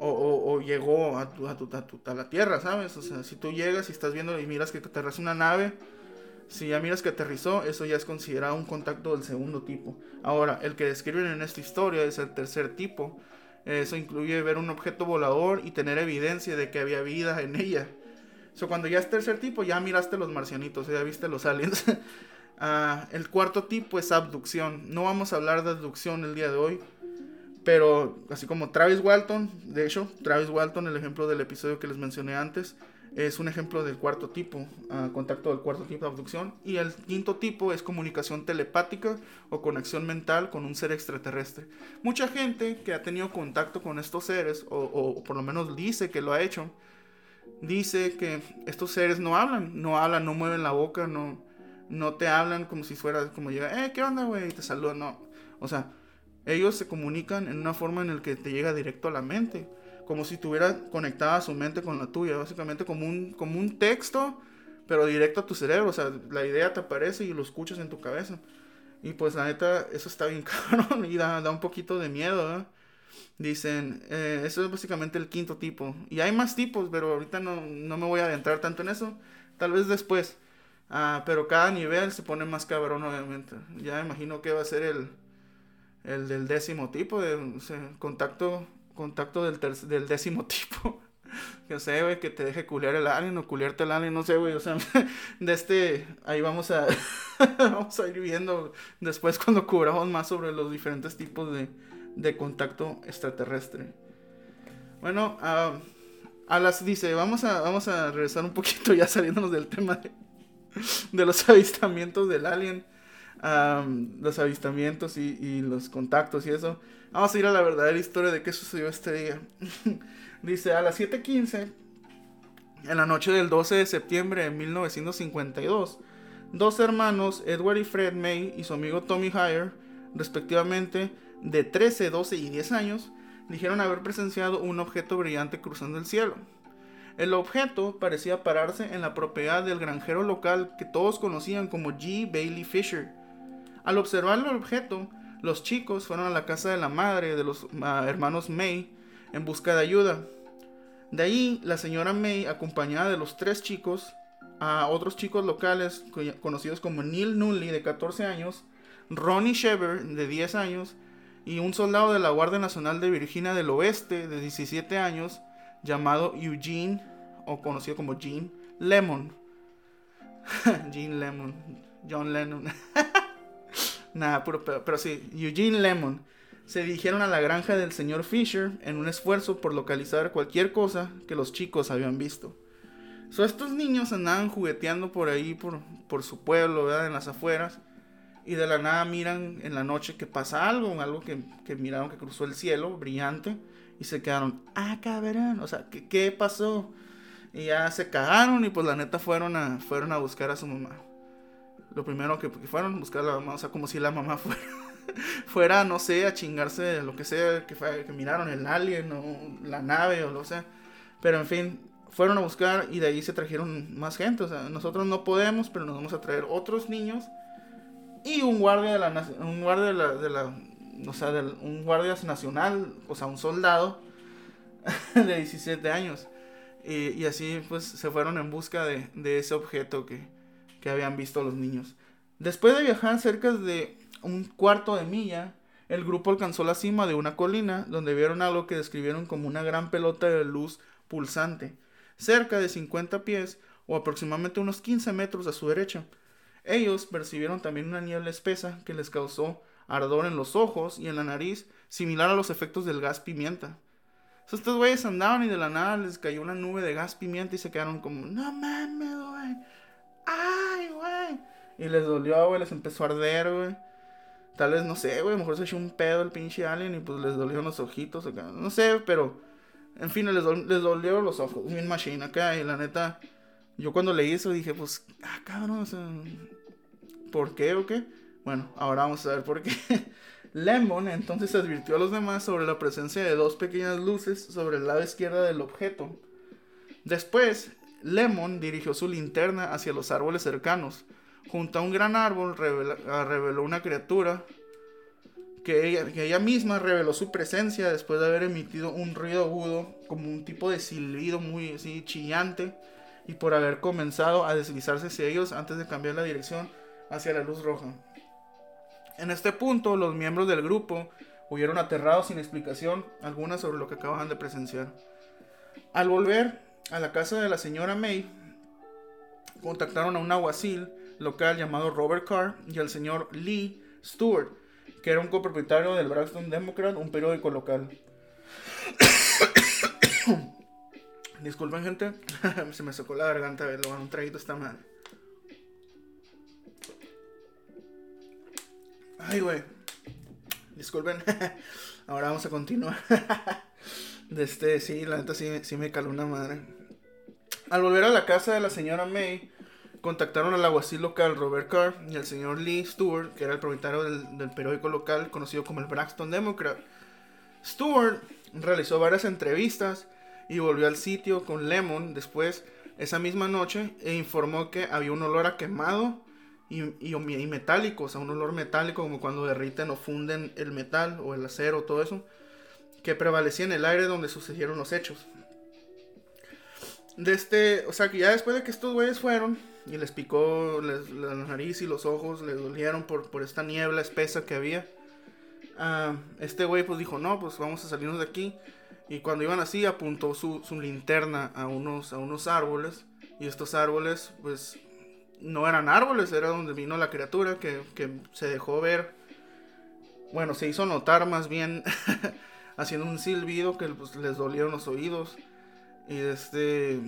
o, llegó a, tu, a, la Tierra, ¿sabes? O sea, si tú llegas y estás viendo y miras que aterrizó una nave, si ya miras que aterrizó, eso ya es considerado un contacto del segundo tipo. Ahora, el que describen en esta historia es el tercer tipo. Eso incluye ver un objeto volador y tener evidencia de que había vida en ella. So, cuando ya es tercer tipo, ya miraste los marcianitos, ya viste los aliens. [laughs] Ah, el cuarto tipo es abducción. No vamos a hablar de abducción el día de hoy. Pero así como Travis Walton, de hecho, Travis Walton, el ejemplo del episodio que les mencioné antes, es un ejemplo del cuarto tipo, uh, contacto del cuarto tipo de abducción. Y el quinto tipo es comunicación telepática o conexión mental con un ser extraterrestre. Mucha gente que ha tenido contacto con estos seres, o, o por lo menos dice que lo ha hecho, dice que estos seres no hablan, no hablan, no mueven la boca, no, no te hablan como si fuera, como llega, eh, ¿qué onda, güey? Y te saludan, no. O sea, ellos se comunican en una forma en la que te llega directo a la mente, como si tuviera conectada su mente con la tuya, básicamente como un, como un texto, pero directo a tu cerebro, o sea, la idea te aparece y lo escuchas en tu cabeza. Y pues la neta, eso está bien [laughs] caro y da, da un poquito de miedo, ¿eh? Dicen, eso es básicamente el quinto tipo. Y hay más tipos, pero ahorita no, no me voy a adentrar tanto en eso. Tal vez después. Ah, pero cada nivel se pone más cabrón, obviamente. Ya imagino que va a ser el, el del décimo tipo, de, contacto, contacto del, del décimo [laughs] tipo. que sé, que te deje culiar el alien o culiarte el alien, no sé, güey, o sea, [laughs] de este, ahí vamos a, [laughs] vamos a ir viendo después cuando cubramos más sobre los diferentes tipos de, de contacto extraterrestre. Bueno, a las dice, vamos a, vamos a regresar un poquito ya saliéndonos del tema de, los avistamientos del alien. los avistamientos y, los contactos y eso. Vamos a ir a la verdadera historia de qué sucedió este día. [laughs] dice, a las 7.15, en la noche del 12 de septiembre de 1952, dos hermanos, Edward y Fred May, y su amigo Tommy Hire, respectivamente, de 13, 12 y 10 años dijeron haber presenciado un objeto brillante cruzando el cielo. El objeto parecía pararse en la propiedad del granjero local que todos conocían como G. Bailey Fisher. Al observar el objeto, los chicos fueron a la casa de la madre de los ah, hermanos May en busca de ayuda. De ahí, la señora May, acompañada de los tres chicos, a otros chicos locales conocidos como Neil Nunley de 14 años, Ronnie Shever de 10 años y un soldado de la Guardia Nacional de Virginia del Oeste de 17 años llamado Eugene, o conocido como Gene Lemon. [laughs] Gene Lemon, John Lennon. [laughs] Nada. Pero sí, Eugene Lemon. Se dirigieron a la granja del señor Fisher en un esfuerzo por localizar cualquier cosa que los chicos habían visto. So, estos niños andaban jugueteando por ahí, por, por su pueblo, ¿verdad? en las afueras y de la nada miran en la noche que pasa algo, algo que, que miraron que cruzó el cielo, brillante, y se quedaron, ah, cabrón, o sea, ¿qué, ¿qué, pasó? Y ya se cagaron y pues la neta fueron a, fueron a buscar a su mamá. Lo primero que, fueron buscar a la mamá, o sea, como si la mamá [laughs] fuera, fuera no sé, a chingarse lo que sea, que, fue, que miraron el alien o la nave o lo sea. Pero en fin, fueron a buscar y de ahí se trajeron más gente. O sea, nosotros no podemos, pero nos vamos a traer otros niños y un guardia de la, un guardia de la, de la o sea, un guardia nacional, o sea, un soldado [laughs] de 17 años. Y, y, así pues se fueron en busca de, de ese objeto que, que habían visto los niños. Después de viajar cerca de un cuarto de milla, el grupo alcanzó la cima de una colina donde vieron algo que describieron como una gran pelota de luz pulsante, cerca de 50 pies o aproximadamente unos 15 metros a su derecha. Ellos percibieron también una niebla espesa que les causó ardor en los ojos y en la nariz, similar a los efectos del gas pimienta. estos güeyes andaban y de la nada les cayó una nube de gas pimienta y se quedaron como, no mames, güey. Ay, güey. Y les dolió, güey, les empezó a arder, güey. Tal vez, no sé, güey, mejor se echó un pedo el pinche alien y pues les dolieron los ojitos acá. No sé, pero, en fin, les, les dolieron los ojos. Bien machine acá y la neta, yo cuando leí eso dije, pues, ah, cabrón, ¿por qué o qué? Bueno, ahora vamos a ver por qué. [laughs] Lemon entonces advirtió a los demás sobre la presencia de dos pequeñas luces sobre el lado izquierdo del objeto. Después, Lemon dirigió su linterna hacia los árboles cercanos. Junto a un gran árbol ah, reveló una criatura que ella, que ella, misma reveló su presencia después de haber emitido un ruido agudo, como un tipo de silbido muy así chillante, y por haber comenzado a deslizarse hacia ellos antes de cambiar la dirección hacia la luz roja. En este punto, los miembros del grupo huyeron aterrados sin explicación alguna sobre lo que acababan de presenciar. Al volver a la casa de la señora May, contactaron a un aguacil local llamado Robert Carr y al señor Lee Stewart, que era un copropietario del Braxton Democrat, un periódico local. [coughs] Disculpen, gente, [laughs] se me sacó la garganta, lo van un traguito esta madre. Ay, güey. Disculpen. [laughs] Ahora vamos a continuar. [laughs] De este, sí, la neta sí me caló una madre. Al volver a la casa de la señora May, contactaron al aguacil local Robert Carr y al señor Lee Stewart, que era el propietario del, periódico local conocido como el Braxton Democrat. Stewart realizó varias entrevistas y volvió al sitio con Lemon después esa misma noche e informó que había un olor a quemado y, y, y, metálico, o sea, un olor metálico como cuando derriten o funden el metal o el acero, todo eso, que prevalecía en el aire donde sucedieron los hechos. De este, o sea, que ya después de que estos güeyes fueron y les picó la nariz y los ojos, les dolieron por, por esta niebla espesa que había, uh, este güey pues dijo, no, pues vamos a salirnos de aquí. Y cuando iban así, apuntó su, su linterna a unos, a unos árboles. Y estos árboles, pues no eran árboles, era donde vino la criatura que, se dejó ver. Bueno, se hizo notar más bien [laughs] haciendo un silbido que pues, les dolieron los oídos. Y este.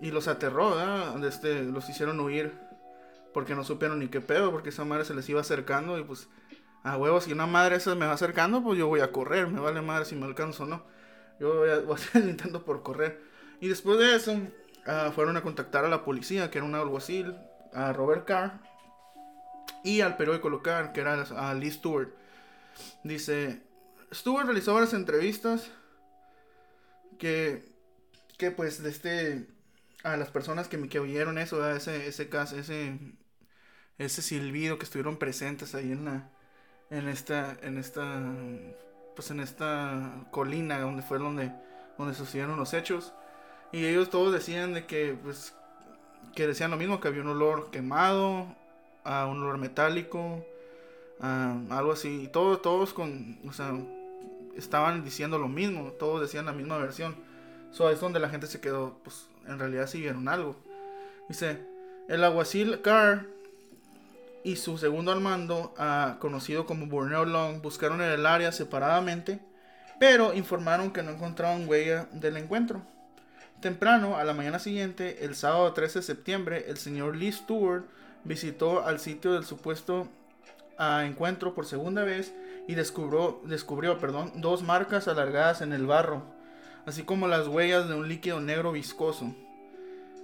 Y los aterró, Este, los hicieron huir. Porque no supieron ni qué pedo, porque esa madre se les iba acercando. Y pues, a huevos, si una madre esa me va acercando, pues yo voy a correr. Me vale madre si me alcanzo o no. Yo voy a, [laughs] voy a por correr. Y después de eso, Ah, fueron a contactar a la policía, que era un alguacil, a Robert Carr, y al periódico local, que era a Lee Stewart. Dice, Stewart realizó varias entrevistas que, que pues, de este, a las personas que, que oyeron eso, ese, ese caso, ese, ese silbido que estuvieron presentes ahí en la, en esta, en esta, pues en esta colina donde fue donde, donde sucedieron los hechos. Y ellos todos decían de que, pues, que decían lo mismo, que había un olor quemado, a un olor metálico, algo así. Todos, todos con, o sea, estaban diciendo lo mismo, todos decían la misma versión. Eso es donde la gente se quedó, pues, en realidad sí vieron algo. Dice, el aguacil Carr y su segundo al mando, conocido como Borneo Long, buscaron el área separadamente, pero informaron que no encontraron huella del encuentro. Temprano, a la mañana siguiente, el sábado 13 de septiembre, el señor Lee Stewart visitó al sitio del supuesto ah, encuentro por segunda vez y descubrió, descubrió perdón, dos marcas alargadas en el barro, así como las huellas de un líquido negro viscoso.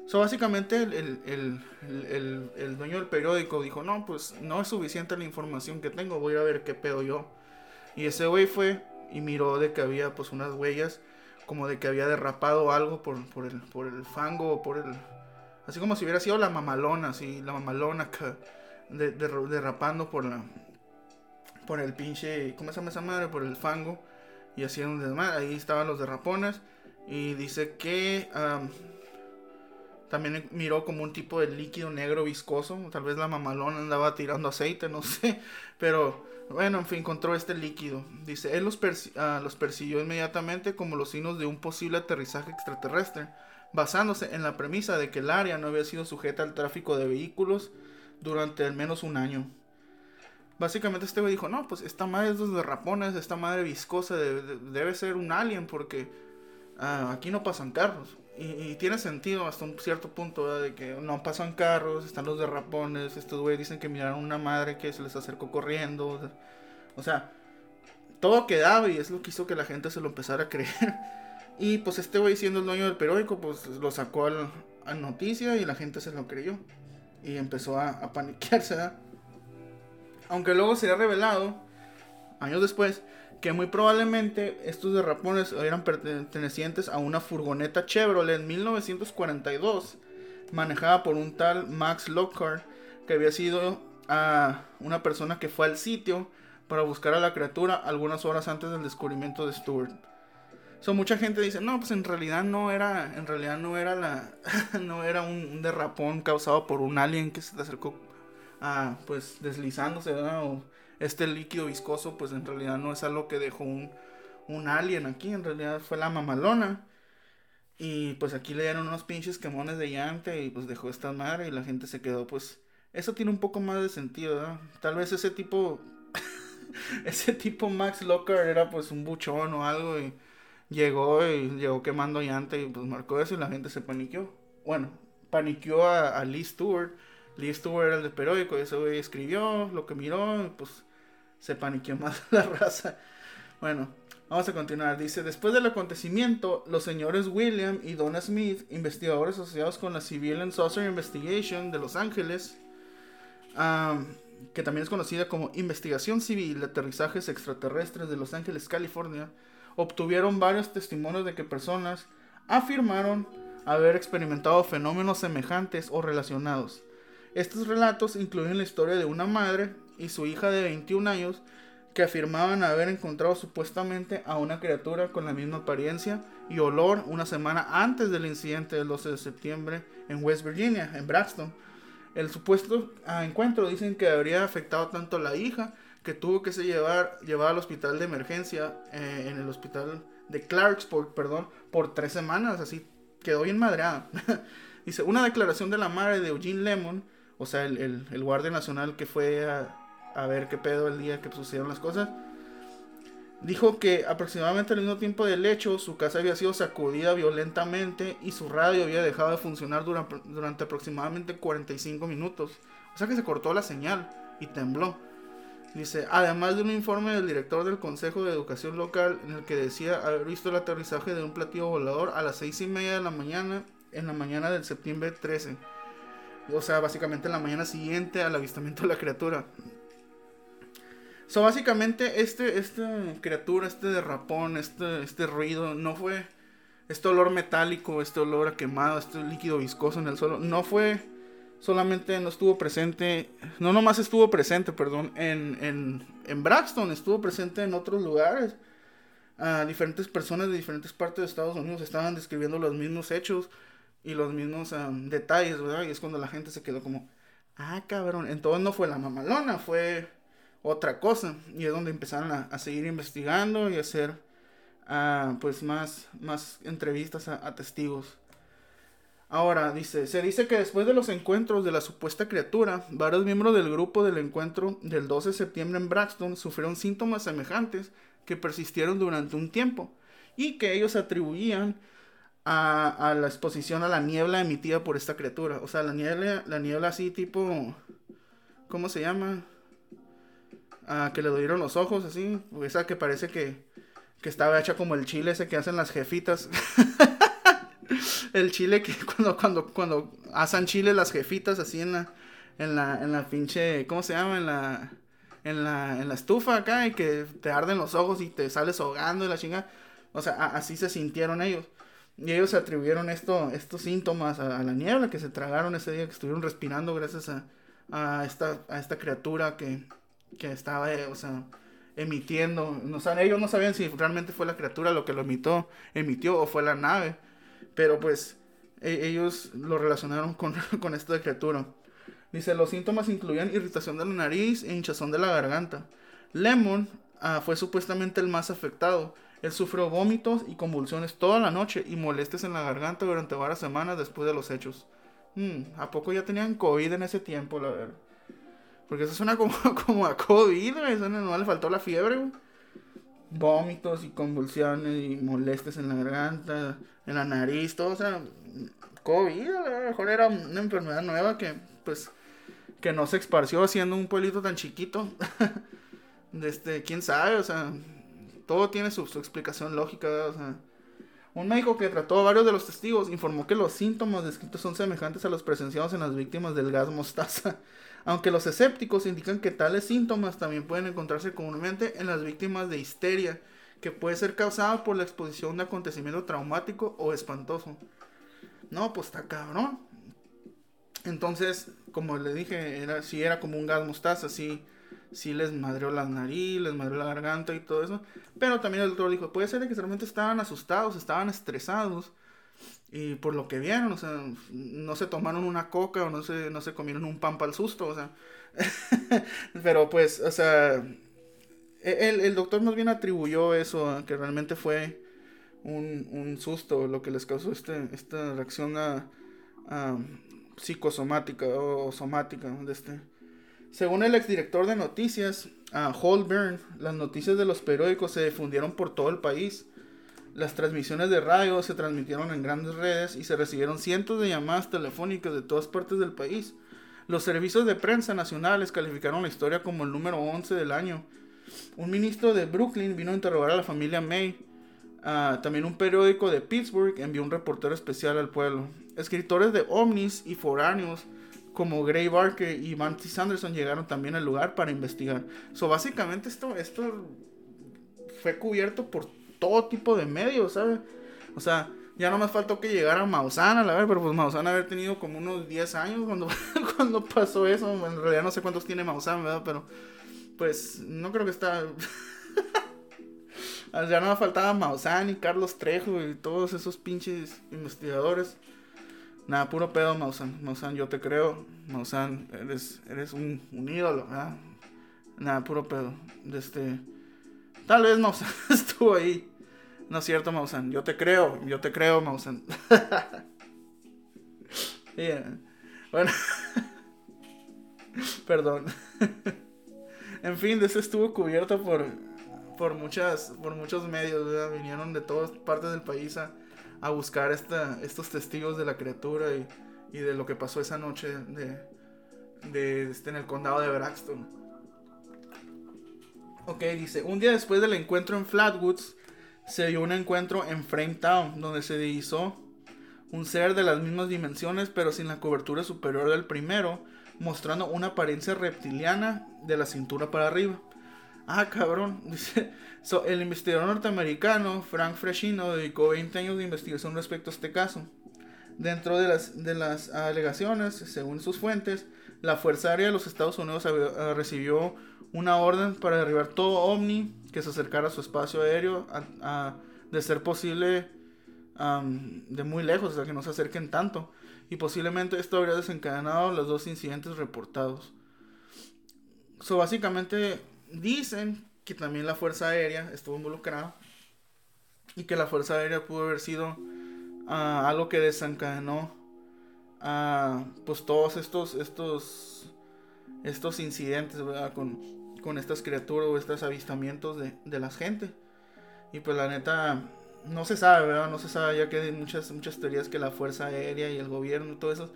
So, básicamente el, el, el, dueño del periódico dijo, no, pues no es suficiente la información que tengo, voy a ver qué pedo yo. Y ese güey fue y miró de que había pues unas huellas como de que había derrapado algo por, por, el, por el fango por el... Así como si hubiera sido la mamalona, así, la mamalona que derrapando por la por el pinche, ¿cómo se llama esa madre? Por el fango y hacían un Ahí estaban los derrapones y dice que también miró como un tipo de líquido negro viscoso. Tal vez la mamalona andaba tirando aceite, no [laughs] sé. Pero bueno, en fin, encontró este líquido. Dice, él los, ah, los persiguió inmediatamente como los signos de un posible aterrizaje extraterrestre, basándose en la premisa de que el área no había sido sujeta al tráfico de vehículos durante al menos un año. Básicamente este güey dijo, no, pues esta madre es de rapones, esta madre viscosa debe ser un alien porque ah, aquí no pasan carros. Y, tiene sentido hasta un cierto punto, de que no pasan carros, están los derrapones, estos güeyes dicen que miraron una madre que se les acercó corriendo. O sea, todo quedaba y es lo que hizo que la gente se lo empezara a creer. [laughs] Y pues este güey siendo el dueño del periódico, pues lo sacó al, a noticia y la gente se lo creyó. Y empezó a, a paniquearse. Aunque luego se ha revelado, años después, que muy probablemente estos derrapones eran pertenecientes a una furgoneta Chevrolet en 1942, manejada por un tal Max Lockhart, que había sido a una persona que fue al sitio para buscar a la criatura algunas horas antes del descubrimiento de Stewart. So, mucha gente dice, no, pues en realidad no era, en realidad no era la, [laughs] no era un, derrapón causado por un alien que se te acercó a, pues, deslizándose, O este líquido viscoso, pues en realidad no es algo que dejó un, un alien aquí, en realidad fue la mamalona. Y pues aquí le dieron unos pinches quemones de llante y pues dejó esta madre y la gente se quedó, pues, eso tiene un poco más de sentido. Tal vez ese tipo, [laughs] ese tipo Max Locker era pues un buchón o algo y llegó y llegó quemando llante y pues marcó eso y la gente se paniqueó. Bueno, paniqueó a, a Lee Stewart. Lee Stewart era el de periódico ese güey escribió lo que miró y pues se paniqueó [laughs] más la raza. Bueno, vamos a continuar. Dice, después del acontecimiento, los señores William y Donna Smith, investigadores asociados con la Civilian Saucer Investigation de Los Ángeles, que también es conocida como Investigación Civil de Aterrizajes Extraterrestres de Los Ángeles, California, obtuvieron varios testimonios de que personas afirmaron haber experimentado fenómenos semejantes o relacionados. Estos relatos incluyen la historia de una madre y su hija de 21 años que afirmaban haber encontrado supuestamente a una criatura con la misma apariencia y olor una semana antes del incidente del 12 de septiembre en West Virginia, en Braxton. El supuesto ah, encuentro dicen que habría afectado tanto a la hija que tuvo que ser llevar, llevar al hospital de emergencia eh, en el hospital de Clarksport, perdón, por tres semanas, así quedó bien madreada. [laughs] Dice, una declaración de la madre de Eugene Lemon, o sea, el, el guardia nacional que fue a, a ver qué pedo el día que sucedieron las cosas. Dijo que aproximadamente al mismo tiempo del hecho, su casa había sido sacudida violentamente y su radio había dejado de funcionar durante, durante aproximadamente 45 minutos. O sea que se cortó la señal y tembló. Dice, además de un informe del director del Consejo de Educación Local en el que decía haber visto el aterrizaje de un platillo volador a las seis y media de la mañana en la mañana del septiembre 13. O sea, básicamente en la mañana siguiente al avistamiento de la criatura. So, básicamente, este, esta criatura, este derrapón, este, este ruido, no fue este olor metálico, este olor a quemado, este líquido viscoso en el suelo, no fue solamente, no estuvo presente, no nomás estuvo presente, perdón, en, en, en Braxton, estuvo presente en otros lugares. A diferentes personas de diferentes partes de Estados Unidos estaban describiendo los mismos hechos y los mismos detalles, ¿verdad? Y es cuando la gente se quedó como, ah, cabrón, entonces no fue la mamalona, fue otra cosa. Y es donde empezaron a, seguir investigando y hacer uh, pues más, más entrevistas a, testigos. Ahora, dice, se dice que después de los encuentros de la supuesta criatura, varios miembros del grupo del encuentro del 12 de septiembre en Braxton sufrieron síntomas semejantes que persistieron durante un tiempo y que ellos atribuían a, la exposición a la niebla emitida por esta criatura. O sea, la niebla, la niebla así tipo, ¿cómo se llama? que le dieron los ojos, así. Esa que parece que, que estaba hecha como el chile ese que hacen las jefitas. [laughs] el chile que cuando, cuando, cuando hacen chile las jefitas así en la, en la, en la pinche, ¿cómo se llama? En la, en la, en la estufa acá y que te arden los ojos y te sales ahogando y la chinga. O sea, así se sintieron ellos. Y ellos atribuyeron esto, estos síntomas a, la niebla que se tragaron ese día que estuvieron respirando gracias a, a esta, a esta criatura que, que estaba, eh, o sea, emitiendo. No saben, ellos no sabían si realmente fue la criatura lo que lo emitió, emitió o fue la nave. Pero pues e, ellos lo relacionaron con, [laughs] con esta criatura. Dice, los síntomas incluían irritación de la nariz e hinchazón de la garganta. Lemon ah, fue supuestamente el más afectado. Él sufrió vómitos y convulsiones toda la noche y molestias en la garganta durante varias semanas después de los hechos. Hmm, ¿A poco ya tenían COVID en ese tiempo, la verdad? Porque eso suena [laughs] como, como a COVID, Eso no le faltó la fiebre, Vómitos y convulsiones y molestias en la garganta, en la nariz, todo. O sea, COVID, a lo mejor era una enfermedad nueva que, pues, que no se esparció haciendo un pueblito tan chiquito. [laughs] este, quién sabe, o sea, todo tiene su, explicación lógica. Un médico que trató a varios de los testigos informó que los síntomas descritos son semejantes a los presenciados en las víctimas del gas mostaza, [laughs] aunque los escépticos indican que tales síntomas también pueden encontrarse comúnmente en las víctimas de histeria, que puede ser causada por la exposición de acontecimiento traumático o espantoso. No, pues está cabrón. Entonces, como le dije, era, si era como un gas mostaza, sí sí les madreó la nariz, les madreó la garganta y todo eso. Pero también el doctor dijo, puede ser que realmente estaban asustados, estaban estresados. Y por lo que vieron, o sea, no se tomaron una coca o no se, no se comieron un pan para el susto, o sea. [laughs] Pero pues, o sea, e, el, el, doctor más bien atribuyó eso a que realmente fue un, un susto lo que les causó este, esta reacción a psicosomática o somática de este según el exdirector de noticias, uh, las noticias de los periódicos se difundieron por todo el país. Las transmisiones de radio se transmitieron en grandes redes y se recibieron cientos de llamadas telefónicas de todas partes del país. Los servicios de prensa nacionales calificaron la historia como el número 11 del año. Un ministro de Brooklyn vino a interrogar a la familia May. Uh, también un periódico de Pittsburgh envió un reportero especial al pueblo. Escritores de ovnis y foráneos como Gray Barker y Mantis Sanderson llegaron también al lugar para investigar. So, básicamente esto, esto fue cubierto por todo tipo de medios, ¿sabes? O sea, ya no me faltó que llegara Mausana, la verdad, pero pues Mausana haber tenido como unos 10 años cuando, [laughs] cuando pasó eso. En realidad no sé cuántos tiene Mausana, ¿verdad? Pero pues no creo que está... [laughs] ya no me faltaba Maussan y Carlos Trejo y todos esos pinches investigadores. Nada, puro pedo, Mausan. Mausan, yo te creo. Mausan, eres, eres un, ídolo, ¿verdad? Nada, puro pedo. Este, tal vez Mausan [laughs] estuvo ahí. No es cierto, Mausan. Yo te creo, yo te creo, Mausan. [laughs] yeah. Bueno. [laughs] Perdón. en fin, eso estuvo cubierto por, por, muchas, por muchos medios. Vinieron de todas partes del país a a buscar esta, estos testigos de la criatura y, y, de lo que pasó esa noche de, de este, en el condado de Braxton. Ok, dice, un día después del encuentro en Flatwoods, se dio un encuentro en Frametown, donde se divisó un ser de las mismas dimensiones, pero sin la cobertura superior del primero, mostrando una apariencia reptiliana de la cintura para arriba. Ah, cabrón. [laughs] Dice, el investigador norteamericano Frank Freshino dedicó 20 años de investigación respecto a este caso. Dentro de las, de las alegaciones, según sus fuentes, la Fuerza Aérea de los Estados Unidos ah, recibió una orden para derribar todo ovni que se acercara a su espacio aéreo, de ser posible de muy lejos, o sea, que no se acerquen tanto. Y posiblemente esto habría desencadenado los dos incidentes reportados. So, básicamente, dicen que también la Fuerza Aérea estuvo involucrada y que la Fuerza Aérea pudo haber sido ah, algo que desencadenó uh, pues todos estos estos estos incidentes Con, con estas criaturas o estos avistamientos de, de la gente. Y pues la neta no se sabe verdad no se sabe ya que hay muchas muchas teorías que la Fuerza Aérea y el gobierno todo eso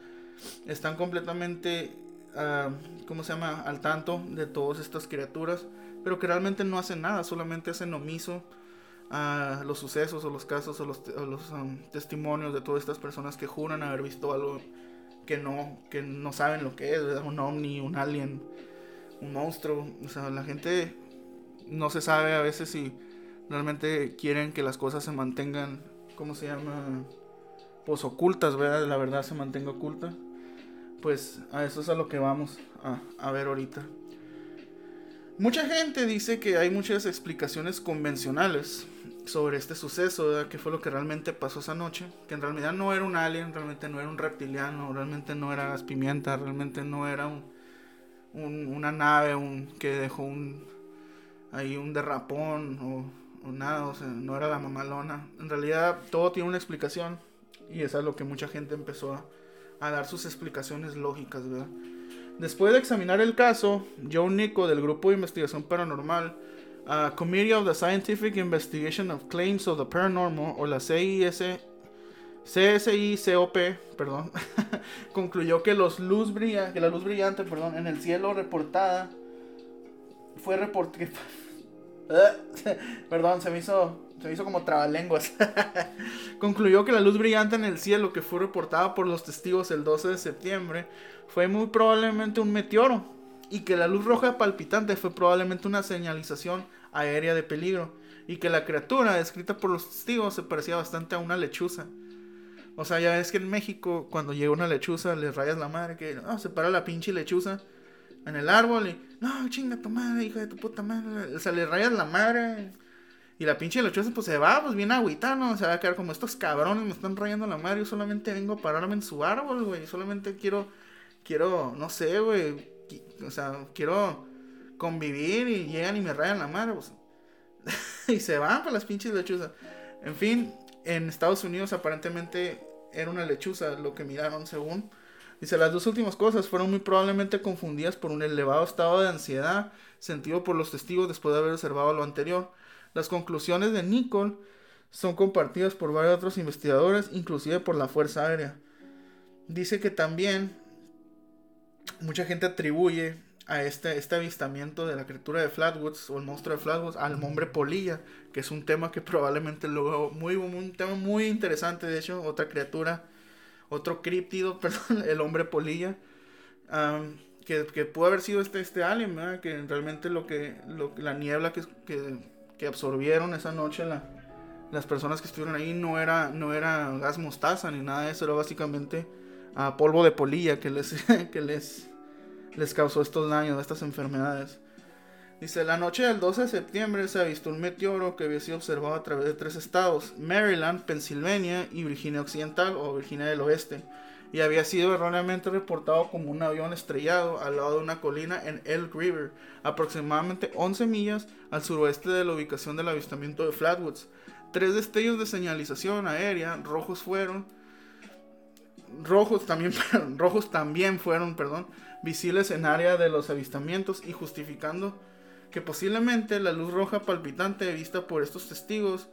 están completamente uh, ¿cómo se llama? al tanto de todas estas criaturas pero que realmente no hacen nada, solamente hacen omiso a los sucesos o los casos o los, um, testimonios de todas estas personas que juran haber visto algo que no, que no saben lo que es, un ovni, un alien, un monstruo. O sea, la gente no se sabe a veces si realmente quieren que las cosas se mantengan, ¿cómo se llama? Pues ocultas, ¿verdad? La verdad se mantenga oculta. pues a eso es a lo que vamos a ver ahorita. Mucha gente dice que hay muchas explicaciones convencionales sobre este suceso, ¿verdad? que fue lo que realmente pasó esa noche, que en realidad no era un alien, realmente no era un reptiliano, realmente no era las pimientas, realmente no era un, una nave un, que dejó un ahí un derrapón o, nada, o sea, no era la mamalona. En realidad todo tiene una explicación y eso es lo que mucha gente empezó a, a dar sus explicaciones lógicas, ¿verdad? Después de examinar el caso, Joe Nico del Grupo de Investigación Paranormal, Committee of the Scientific Investigation of Claims of the Paranormal, o la CIS, CSICOP, perdón, [laughs] concluyó que, la luz brillante perdón, en el cielo reportada fue reportada. [laughs] perdón, se me hizo se hizo como trabalenguas. [laughs] Concluyó que la luz brillante en el cielo que fue reportada por los testigos el 12 de septiembre fue muy probablemente un meteoro y que la luz roja palpitante fue probablemente una señalización aérea de peligro y que la criatura descrita por los testigos se parecía bastante a una lechuza. O sea, ya ves que en México cuando llega una lechuza le rayas la madre que no, se para la pinche lechuza en el árbol y no, chinga tu madre, hija de tu puta madre. O sea, le rayas la madre. Y la pinche lechuza pues se va, pues bien agüita, ¿no? Se va a quedar como estos cabrones me están rayando la madre. Yo solamente vengo a pararme en su árbol, güey. Solamente quiero, quiero, no sé, güey. O sea, quiero convivir y llegan y me rayan la madre, pues. [laughs] y se van para las pinches lechuzas. En fin, en Estados Unidos aparentemente era una lechuza lo que miraron según. Dice, las dos últimas cosas fueron muy probablemente confundidas por un elevado estado de ansiedad sentido por los testigos después de haber observado lo anterior. Las conclusiones de Nicole son compartidas por varios otros investigadores, inclusive por la Fuerza Aérea. Dice que también mucha gente atribuye a este, este avistamiento de la criatura de Flatwoods o el monstruo de Flatwoods al hombre polilla, que es un tema que probablemente luego, muy, un tema muy interesante, de hecho, otra criatura, otro críptido, [laughs] perdón, el hombre polilla, que, que pudo haber sido este, este alien, que realmente lo que, lo, la niebla que, que que absorbieron esa noche las personas que estuvieron ahí no era, no era gas mostaza ni nada de eso, era básicamente uh, polvo de polilla que les, [laughs] que les, les causó estos daños, estas enfermedades. Dice, la noche del 12 de septiembre se avistó un meteoro que había sido observado a través de tres estados, Maryland, Pensilvania y Virginia Occidental o Virginia del Oeste y había sido erróneamente reportado como un avión estrellado al lado de una colina en Elk River, aproximadamente 11 millas al suroeste de la ubicación del avistamiento de Flatwoods. Tres destellos de señalización aérea rojos fueron rojos también [laughs] rojos también fueron, perdón, visibles en área de los avistamientos y justificando que posiblemente la luz roja palpitante vista por estos testigos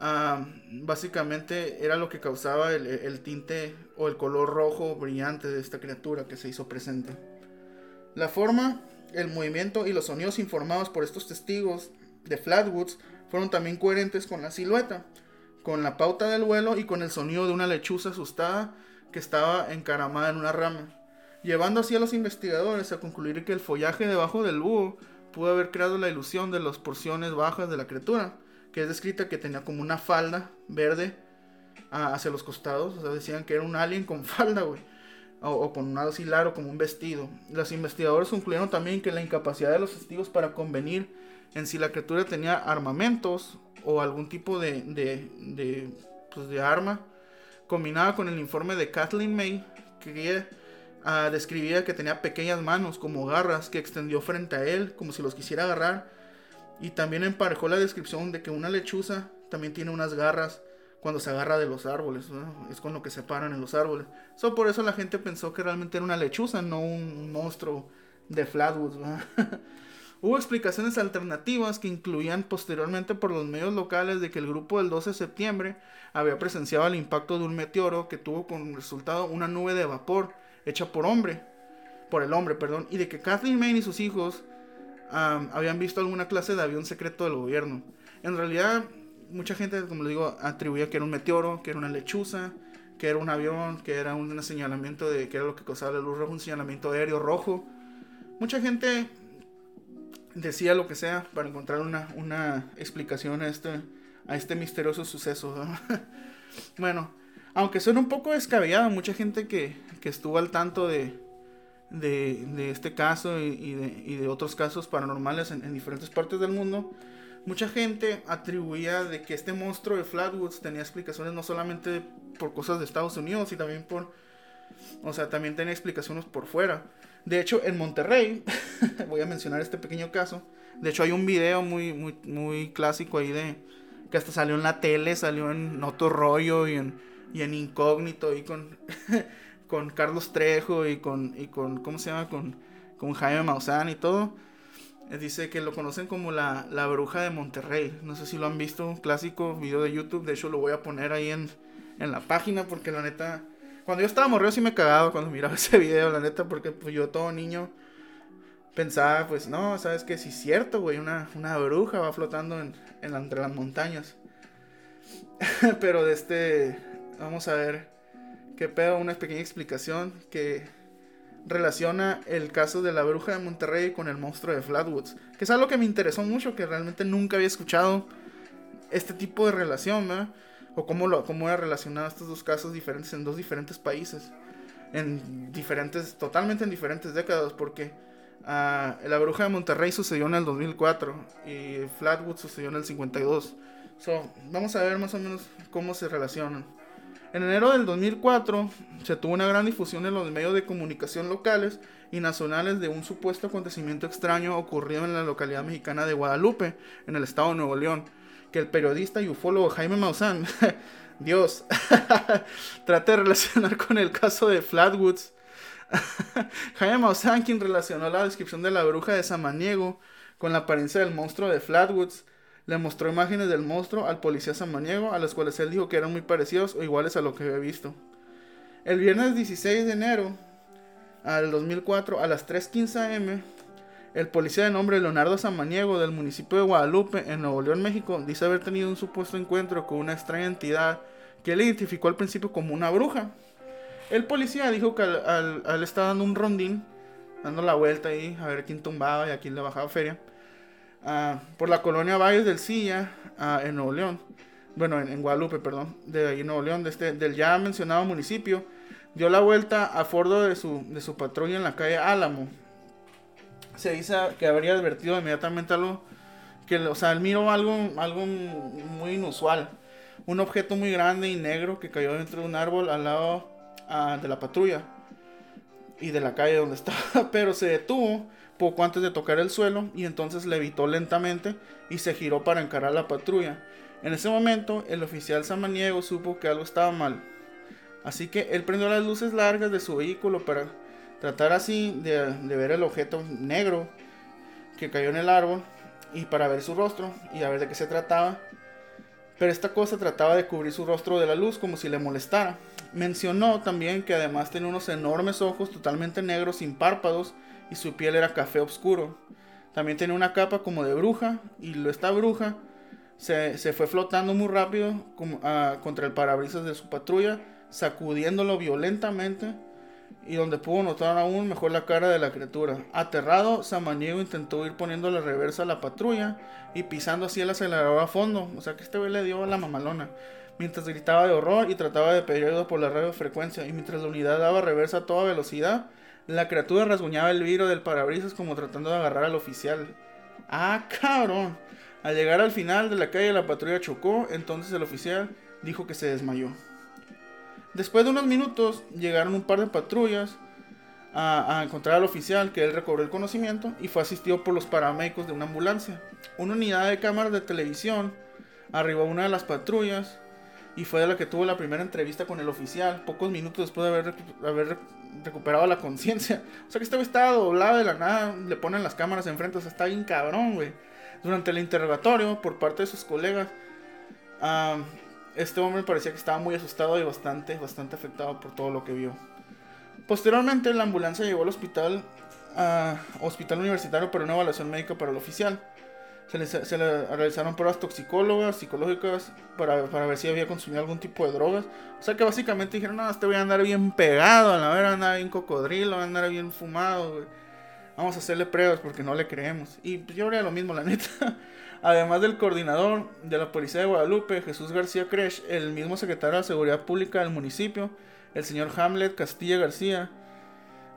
Ah, básicamente era lo que causaba el, tinte o el color rojo brillante de esta criatura que se hizo presente. La forma, el movimiento y los sonidos informados por estos testigos de Flatwoods fueron también coherentes con la silueta, con la pauta del vuelo y con el sonido de una lechuza asustada que estaba encaramada en una rama, llevando así a los investigadores a concluir que el follaje debajo del búho pudo haber creado la ilusión de las porciones bajas de la criatura que es descrita que tenía como una falda verde hacia los costados. O sea, decían que era un alien con [laughs] falda, güey. O, con un así largo como un vestido. Los investigadores concluyeron también que la incapacidad de los testigos para convenir en si la criatura tenía armamentos o algún tipo de, de, de, pues de arma, combinada con el informe de Kathleen May, que uh, describía que tenía pequeñas manos como garras que extendió frente a él, como si los quisiera agarrar y también emparejó la descripción de que una lechuza también tiene unas garras cuando se agarra de los árboles, es con lo que se paran en los árboles. So, por eso la gente pensó que realmente era una lechuza, no un monstruo de Flatwoods. [laughs] Hubo explicaciones alternativas que incluían posteriormente por los medios locales de que el grupo del 12 de septiembre había presenciado el impacto de un meteoro que tuvo como resultado una nube de vapor hecha por hombre, por el hombre, perdón, y de que Kathleen Maine y sus hijos habían visto alguna clase de avión secreto del gobierno. En realidad, mucha gente, como les digo, atribuía que era un meteoro, que era una lechuza, que era un avión, que era un señalamiento de que era lo que causaba la luz roja, un señalamiento aéreo rojo. Mucha gente decía lo que sea para encontrar una, una explicación a este, a este misterioso suceso. [laughs] bueno, Aunque suena un poco descabellado, mucha gente que, que estuvo al tanto de, de, este caso y, de, y, de, otros casos paranormales en, en, diferentes partes del mundo, mucha gente atribuía de que este monstruo de Flatwoods tenía explicaciones no solamente por cosas de Estados Unidos, y también por, o sea, también tenía explicaciones por fuera. De hecho, en Monterrey, [laughs] voy a mencionar este pequeño caso, de hecho hay un video muy, muy, muy clásico ahí de, que hasta salió en la tele, salió en Noto Rollo y en y en incógnito y con, [laughs] con Carlos Trejo y con, y con, ¿cómo se llama? Con, con Jaime Maussan y todo. Eh, dice que lo conocen como la, la, bruja de Monterrey. No sé si lo han visto, un clásico video de YouTube. De hecho, lo voy a poner ahí en, en la página porque la neta... Cuando yo estaba morrido sí me cagaba cuando miraba [laughs] ese video, la neta, porque pues, yo todo niño pensaba, pues no, sabes que sí es cierto, güey, una, una bruja va flotando en, en, entre las montañas. [laughs] Pero de este, Vamos a ver qué pedo, una pequeña explicación que relaciona el caso de la bruja de Monterrey con el monstruo de Flatwoods. Que es algo que me interesó mucho, que realmente nunca había escuchado este tipo de relación, ¿verdad? O cómo, lo, cómo era relacionado estos dos casos diferentes en dos diferentes países. En diferentes, totalmente en diferentes décadas, porque uh, la bruja de Monterrey sucedió en el 2004 y Flatwoods sucedió en el 52. So, vamos a ver más o menos cómo se relacionan. En enero del 2004 se tuvo una gran difusión en los medios de comunicación locales y nacionales de un supuesto acontecimiento extraño ocurrido en la localidad mexicana de Guadalupe, en el estado de Nuevo León, que el periodista y ufólogo Jaime Maussan, [laughs] Dios, [laughs] trata de relacionar con el caso de Flatwoods. [laughs] Jaime Maussan, quien relacionó la descripción de la bruja de Samaniego con la apariencia del monstruo de Flatwoods, le mostró imágenes del monstruo al policía samaniego, a las cuales él dijo que eran muy parecidos o iguales a lo que había visto. El viernes 16 de enero del 2004, a las 3.15 am, el policía de nombre Leonardo Samaniego del municipio de Guadalupe, en Nuevo León, México, dice haber tenido un supuesto encuentro con una extraña entidad que él identificó al principio como una bruja. El policía dijo que al, al, estar dando un rondín, dando la vuelta ahí a ver quién tumbaba y a quién le bajaba feria, Ah, por la colonia Valles del Silla, ah, en Nuevo León. Bueno, en, Guadalupe, perdón, de ahí Nuevo León, de este, del ya mencionado municipio. Dio la vuelta a Fordo de su, de su patrulla en la calle Álamo. Se dice que habría advertido inmediatamente algo, que, o sea, él miró algo, algo muy inusual. Un objeto muy grande y negro que cayó dentro de un árbol al lado ah, de la patrulla y de la calle donde [laughs] estaba, pero se detuvo poco antes de tocar el suelo y entonces levitó lentamente y se giró para encarar la patrulla. En ese momento, el oficial samaniego supo que algo estaba mal. Así que él prendió las luces largas de su vehículo para tratar así de, ver el objeto negro que cayó en el árbol y para ver su rostro y a ver de qué se trataba. Pero esta cosa trataba de cubrir su rostro de la luz como si le molestara. Mencionó también que además tenía unos enormes ojos totalmente negros sin párpados y su piel era café oscuro. También tenía una capa como de bruja y esta bruja se, fue flotando muy rápido ah, contra el parabrisas de su patrulla, sacudiéndolo violentamente y donde pudo notar aún mejor la cara de la criatura. Aterrado, Samaniego intentó ir poniendo la reversa a la patrulla y pisando así el acelerador a fondo. O sea que este güey le dio la mamalona. Mientras gritaba de horror y trataba de pedir ayuda por la radiofrecuencia. Y mientras la unidad daba reversa a toda velocidad, la criatura rasguñaba el vidrio del parabrisas como tratando de agarrar al oficial. ¡Ah, cabrón! Al llegar al final de la calle la patrulla chocó, entonces el oficial dijo que se desmayó. Después de unos minutos llegaron un par de patrullas a, encontrar al oficial que él recobró el conocimiento y fue asistido por los paramédicos de una ambulancia. Una unidad de cámaras de televisión arribó a una de las patrullas y fue de la que tuvo la primera entrevista con el oficial, pocos minutos después de haber, haber recuperado la conciencia. [laughs] O sea que este güey estaba doblado de la nada, le ponen las cámaras enfrente, o sea, está bien cabrón, güey. Durante el interrogatorio por parte de sus colegas, este hombre parecía que estaba muy asustado y bastante, bastante afectado por todo lo que vio. Posteriormente, la ambulancia llegó al hospital, hospital universitario para una evaluación médica para el oficial. Se le, realizaron pruebas toxicólogas, psicológicas, para, para, ver si había consumido algún tipo de drogas. O sea que básicamente dijeron, no, este voy a andar bien pegado, a la ver, andar bien cocodrilo, a andar bien fumado, Vamos a hacerle pruebas porque no le creemos. Y pues yo haría lo mismo, la neta. [laughs] Además del coordinador de la policía de Guadalupe, Jesús García Cresh, el mismo secretario de Seguridad Pública del municipio, el señor Hamlet Castilla García,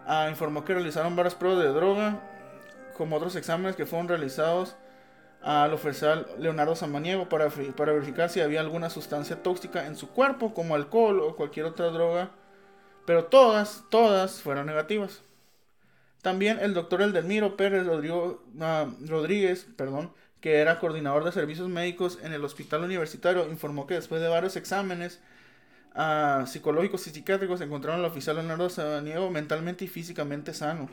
ah, informó que realizaron varias pruebas de droga, como otros exámenes que fueron realizados al oficial Leonardo Samaniego para, verificar si había alguna sustancia tóxica en su cuerpo, como alcohol o cualquier otra droga, pero todas, todas fueron negativas. También el doctor Eldelmiro Pérez ah, Rodríguez, perdón, que era coordinador de servicios médicos en el hospital universitario, informó que después de varios exámenes uh, psicológicos y psiquiátricos encontraron al oficial Leonardo Samaniego mentalmente y físicamente sano.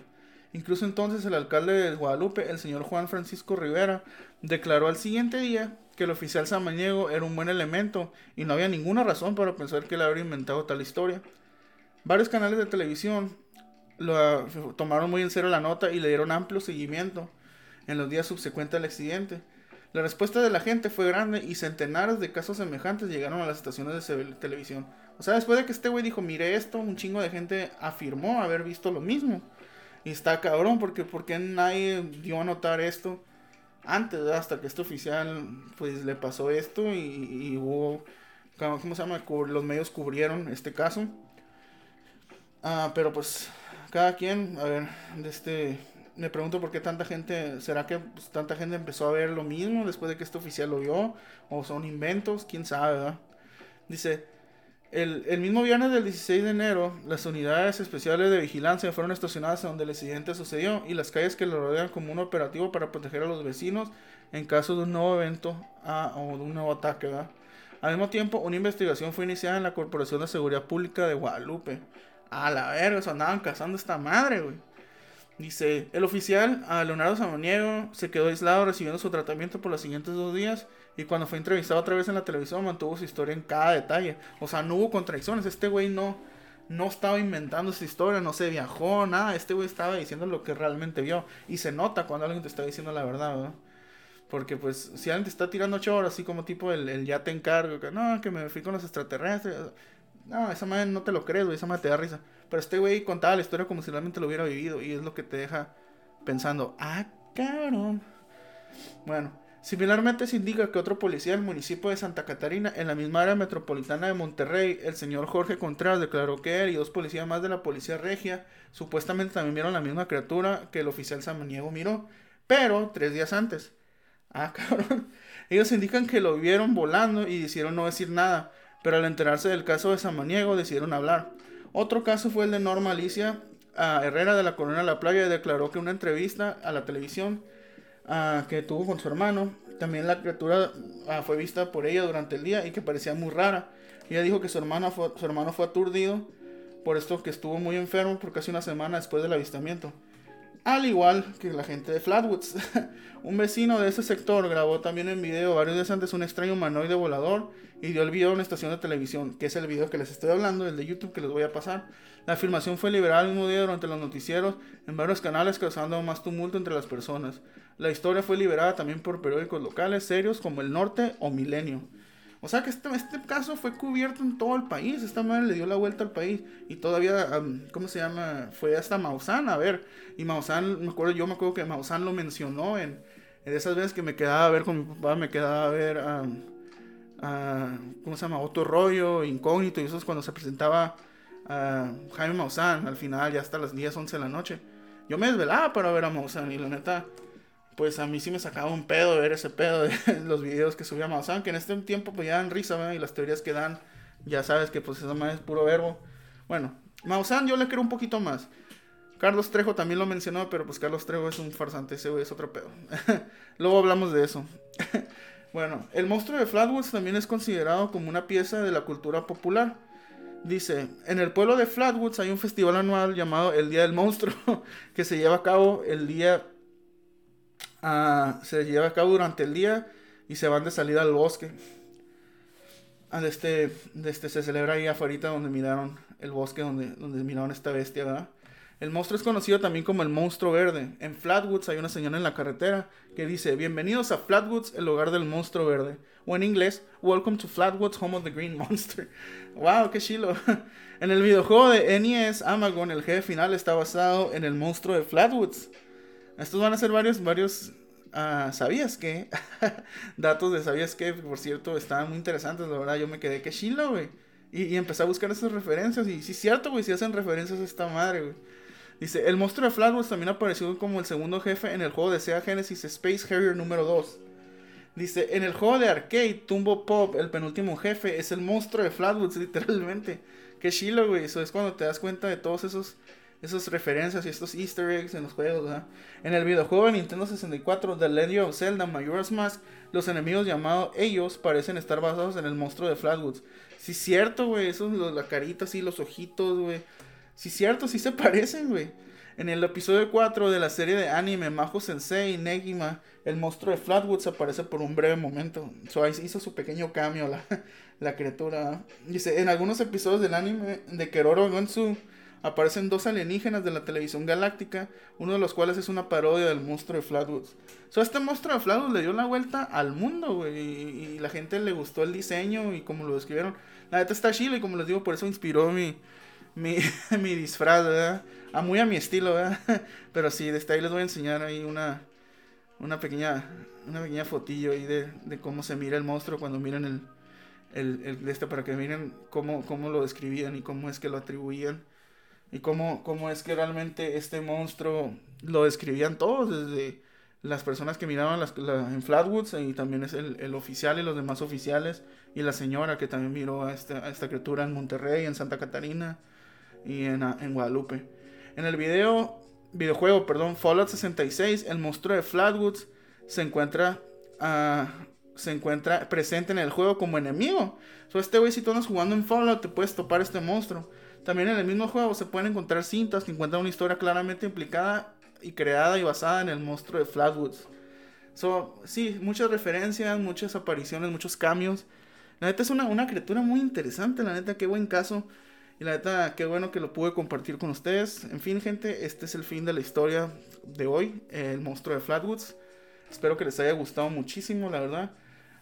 Incluso entonces el alcalde de Guadalupe, el señor Juan Francisco Rivera, declaró al siguiente día que el oficial Samaniego era un buen elemento y no había ninguna razón para pensar que él habría inventado tal historia. Varios canales de televisión lo, tomaron muy en serio la nota y le dieron amplio seguimiento en los días subsecuentes al accidente. La respuesta de la gente fue grande y centenares de casos semejantes llegaron a las estaciones de televisión. O sea, después de que este güey dijo, mire esto, un chingo de gente afirmó haber visto lo mismo. Y está cabrón, porque porque nadie dio a notar esto antes, hasta que este oficial pues le pasó esto y, hubo, ¿cómo se llama? Los medios cubrieron este caso. Ah, pero pues cada quien, a ver, de este, me pregunto por qué tanta gente, ¿será que pues, tanta gente empezó a ver lo mismo después de que este oficial lo vio? ¿O son inventos? ¿Quién sabe, verdad? Dice, el, mismo viernes del 16 de enero, las unidades especiales de vigilancia fueron estacionadas donde el accidente sucedió y las calles que lo rodean como un operativo para proteger a los vecinos en caso de un nuevo evento ah, o de un nuevo ataque. Al mismo tiempo, una investigación fue iniciada en la Corporación de Seguridad Pública de Guadalupe. A la verga, se andaban cazando esta madre, güey. Dice, el oficial a Leonardo Samaniego se quedó aislado recibiendo su tratamiento por los siguientes dos días y cuando fue entrevistado otra vez en la televisión mantuvo su historia en cada detalle. O sea, no hubo contradicciones. Este güey no, no estaba inventando su historia, no se viajó, nada. Este güey estaba diciendo lo que realmente vio. Y se nota cuando alguien te está diciendo la verdad, ¿verdad? Porque pues si alguien te está tirando ocho horas, así como tipo el, el ya te encargo, que no, que me fui con los extraterrestres. No, esa madre no te lo crees, güey, esa madre te da risa. Pero este güey contaba la historia como si realmente lo hubiera vivido y es lo que te deja pensando, ah, cabrón. Bueno, Similarmente se indica que otro policía del municipio de Santa Catarina, en la misma área metropolitana de Monterrey, el señor Jorge Contreras, declaró que él y dos policías más de la policía regia supuestamente también vieron la misma criatura que el oficial Samaniego miró, pero tres días antes. Ah, [laughs] cabrón. Ellos indican que lo vieron volando y decidieron no decir nada, pero al enterarse del caso de Samaniego decidieron hablar. Otro caso fue el de Norma Alicia Herrera de la Corona de la Playa, declaró que una entrevista a la televisión que tuvo con su hermano. También la criatura ah, fue vista por ella durante el día y que parecía muy rara. Ella dijo que su, su hermano fue aturdido por esto que estuvo muy enfermo por casi una semana después del avistamiento. Al igual que la gente de Flatwoods. [laughs] un vecino de ese sector grabó también en video varios días antes un extraño humanoide volador y dio el video a una estación de televisión, que es el video que les estoy hablando, el de YouTube que les voy a pasar. La afirmación fue liberada el mismo día durante los noticieros en varios canales causando más tumulto entre las personas. La historia fue liberada también por periódicos locales serios como El Norte o Milenio. O sea que este, este caso fue cubierto en todo el país. Esta madre le dio la vuelta al país. Y todavía, ¿cómo se llama? Fue hasta Maussan a ver. Y Maussan, me acuerdo, yo me acuerdo que Maussan lo mencionó en, esas veces que me quedaba a ver con mi papá, me quedaba a ver, ¿cómo se llama? Otro rollo, incógnito. Y eso es cuando se presentaba Jaime Maussan al final, ya hasta las 10, 11 de la noche. Yo me desvelaba para ver a Maussan y la neta pues a mí sí me sacaba un pedo ver ese pedo de [laughs] los videos que subía Maussan, que en este tiempo pues ya dan risa, Y las teorías que dan, ya sabes que pues esa más es puro verbo. Bueno, Maussan yo le creo un poquito más. Carlos Trejo también lo mencionó, pero pues Carlos Trejo es un farsante, ese güey es otro pedo. [laughs] Luego hablamos de eso. [laughs] bueno, el monstruo de Flatwoods también es considerado como una pieza de la cultura popular. Dice, en el pueblo de Flatwoods hay un festival anual llamado el Día del Monstruo, que se lleva a cabo el día se lleva a cabo durante el día y se van de salida al bosque. De este, este, se celebra ahí afuera donde miraron el bosque, donde, donde miraron esta bestia, El monstruo es conocido también como el monstruo verde. En Flatwoods hay una señal en la carretera que dice, bienvenidos a Flatwoods, el hogar del monstruo verde. O en inglés, welcome to Flatwoods, home of the green monster. [laughs] wow, qué chilo. [laughs] en el videojuego de NES Amagon, el jefe final está basado en el monstruo de Flatwoods. Estos van a ser varios, varios a ¿Sabías qué? [laughs] Datos de ¿Sabías qué? Por cierto, estaban muy interesantes, la verdad. Yo me quedé que chilo, güey. Y, y, empecé a buscar esas referencias. Y sí, es cierto, güey, si hacen referencias a esta madre, güey. Dice, el monstruo de Flatwoods también apareció como el segundo jefe en el juego de Sega Genesis Space Harrier número 2. Dice, en el juego de arcade, Tumbo Pop, el penúltimo jefe, es el monstruo de Flatwoods, [laughs] literalmente. Qué chilo, güey. Eso es cuando te das cuenta de todos esos esas referencias y estos easter eggs en los juegos. ¿verdad? En el videojuego de Nintendo 64 The Legend of Zelda Majora's Mask, los enemigos llamados ellos parecen estar basados en el monstruo de Flatwoods. Sí, cierto, güey. Eso, la carita así, los ojitos, güey. Sí, cierto, sí se [laughs] parecen, güey. En el episodio 4 de la serie de anime Majo Sensei Negima, el monstruo de Flatwoods aparece por un breve momento. So, hizo su pequeño cambio la, [laughs] la criatura. Dice, en algunos episodios del anime de Keroro Gonsu aparecen dos alienígenas de la televisión galáctica, uno de los cuales es una parodia del monstruo de Flatwoods. So, este monstruo de Flatwoods le dio la vuelta al mundo, güey, y, la gente le gustó el diseño y como lo describieron. La neta está chile y como les digo, por eso inspiró mi, mi, [laughs] mi disfraz, ¿verdad? A muy a mi estilo, ¿verdad? [laughs] Pero sí, desde ahí les voy a enseñar ahí una, una pequeña, una pequeña fotillo ahí de, de cómo se mira el monstruo cuando miran el, el, el, este, para que miren cómo, cómo lo describían y cómo es que lo atribuían. Y cómo, cómo es que realmente este monstruo lo describían todos, desde las personas que miraban las, en Flatwoods y también es el, el, oficial y los demás oficiales y la señora que también miró a esta, esta criatura en Monterrey, en Santa Catarina y en, en Guadalupe. En el video, videojuego, perdón, Fallout 66, el monstruo de Flatwoods se encuentra, uh, se encuentra presente en el juego como enemigo. So, este güey, si tú andas jugando en Fallout, te puedes topar este monstruo. También en el mismo juego se pueden encontrar cintas que encuentran una historia claramente implicada y creada y basada en el monstruo de Flatwoods. So, sí, muchas referencias, muchas apariciones, muchos cambios. La neta es una, una criatura muy interesante, la neta, qué buen caso. Y la neta, qué bueno que lo pude compartir con ustedes. En fin, gente, este es el fin de la historia de hoy, el monstruo de Flatwoods. Espero que les haya gustado muchísimo, la verdad.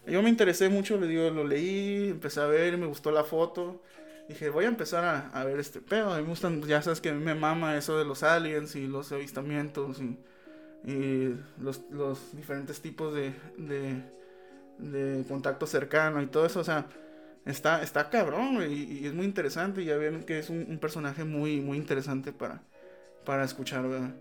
Yo me interesé mucho, lo leí, empecé a ver, me gustó la foto. Dije, voy a empezar a, a ver este pedo. Me gustan, ya sabes que a mí me mama eso de los aliens y los avistamientos y, y los, los, diferentes tipos de, de, de contacto cercano y todo eso. O sea, está, está cabrón, y, es muy interesante. Ya ven que es un, un, personaje muy, muy interesante para, para escuchar, ¿verdad?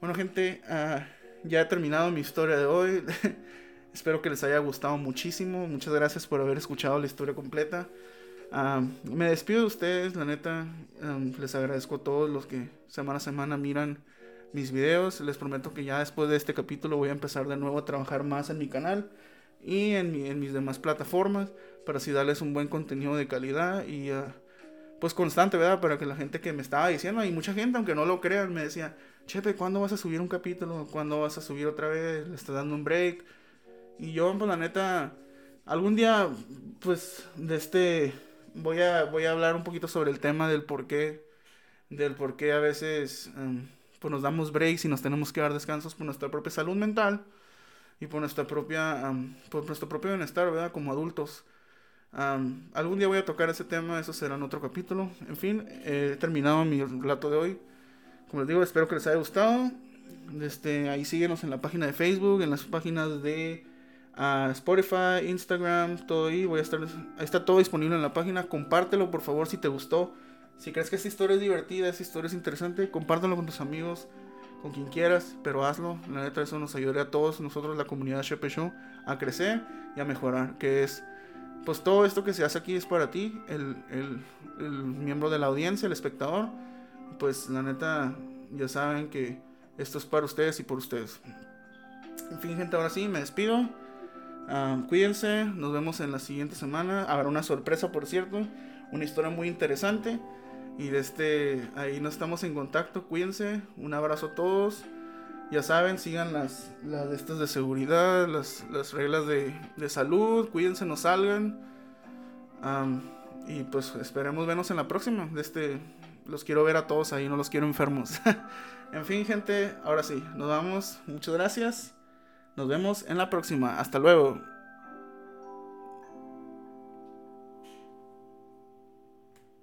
Bueno, gente, uh, ya he terminado mi historia de hoy. [laughs] Espero que les haya gustado muchísimo. Muchas gracias por haber escuchado la historia completa. Uh, me despido de ustedes, la neta. Um, les agradezco a todos los que semana a semana miran mis videos. Les prometo que ya después de este capítulo voy a empezar de nuevo a trabajar más en mi canal y en mis demás plataformas para así darles un buen contenido de calidad y uh, pues constante, ¿verdad? Para que la gente que me estaba diciendo, y mucha gente, aunque no lo crean, me decía, Chepe, ¿cuándo vas a subir un capítulo? ¿Cuándo vas a subir otra vez? ¿Le estás dando un break? Y yo, pues la neta, algún día, pues, de este, voy a, voy a hablar un poquito sobre el tema del por qué, del por qué a veces, um, pues nos damos breaks y nos tenemos que dar descansos por nuestra propia salud mental y por nuestra propia, um, por nuestro propio bienestar, ¿verdad? Como adultos. Um, algún día voy a tocar ese tema, eso será en otro capítulo. En fin, he terminado mi relato de hoy. Como les digo, espero que les haya gustado. Este, ahí síguenos en la página de Facebook, en las páginas de uh, Spotify, Instagram, todo ahí. Voy a estar, está todo disponible en la página. Compártelo, por favor, si te gustó. Si crees que esta historia es divertida, esta historia es interesante, compártelo con tus amigos, con quien quieras, pero hazlo. La neta, eso nos ayudaría a todos nosotros, la comunidad Shepe Show, a crecer y a mejorar, que es pues todo esto que se hace aquí es para ti, el, el, el, miembro de la audiencia, el espectador. Pues la neta, ya saben que esto es para ustedes y por ustedes. En fin, gente, ahora sí, me despido. Uh, cuídense, nos vemos en la siguiente semana. Habrá una sorpresa, por cierto. Una historia muy interesante. Y de este, ahí nos estamos en contacto. Cuídense. Un abrazo a todos. Ya saben, sigan las, las estas de seguridad, las, las reglas de, de, salud, cuídense, no salgan. Y pues esperemos vernos en la próxima. De este, los quiero ver a todos ahí, no los quiero enfermos. [laughs] en fin, gente, ahora sí, nos vamos. Muchas gracias. Nos vemos en la próxima. Hasta luego.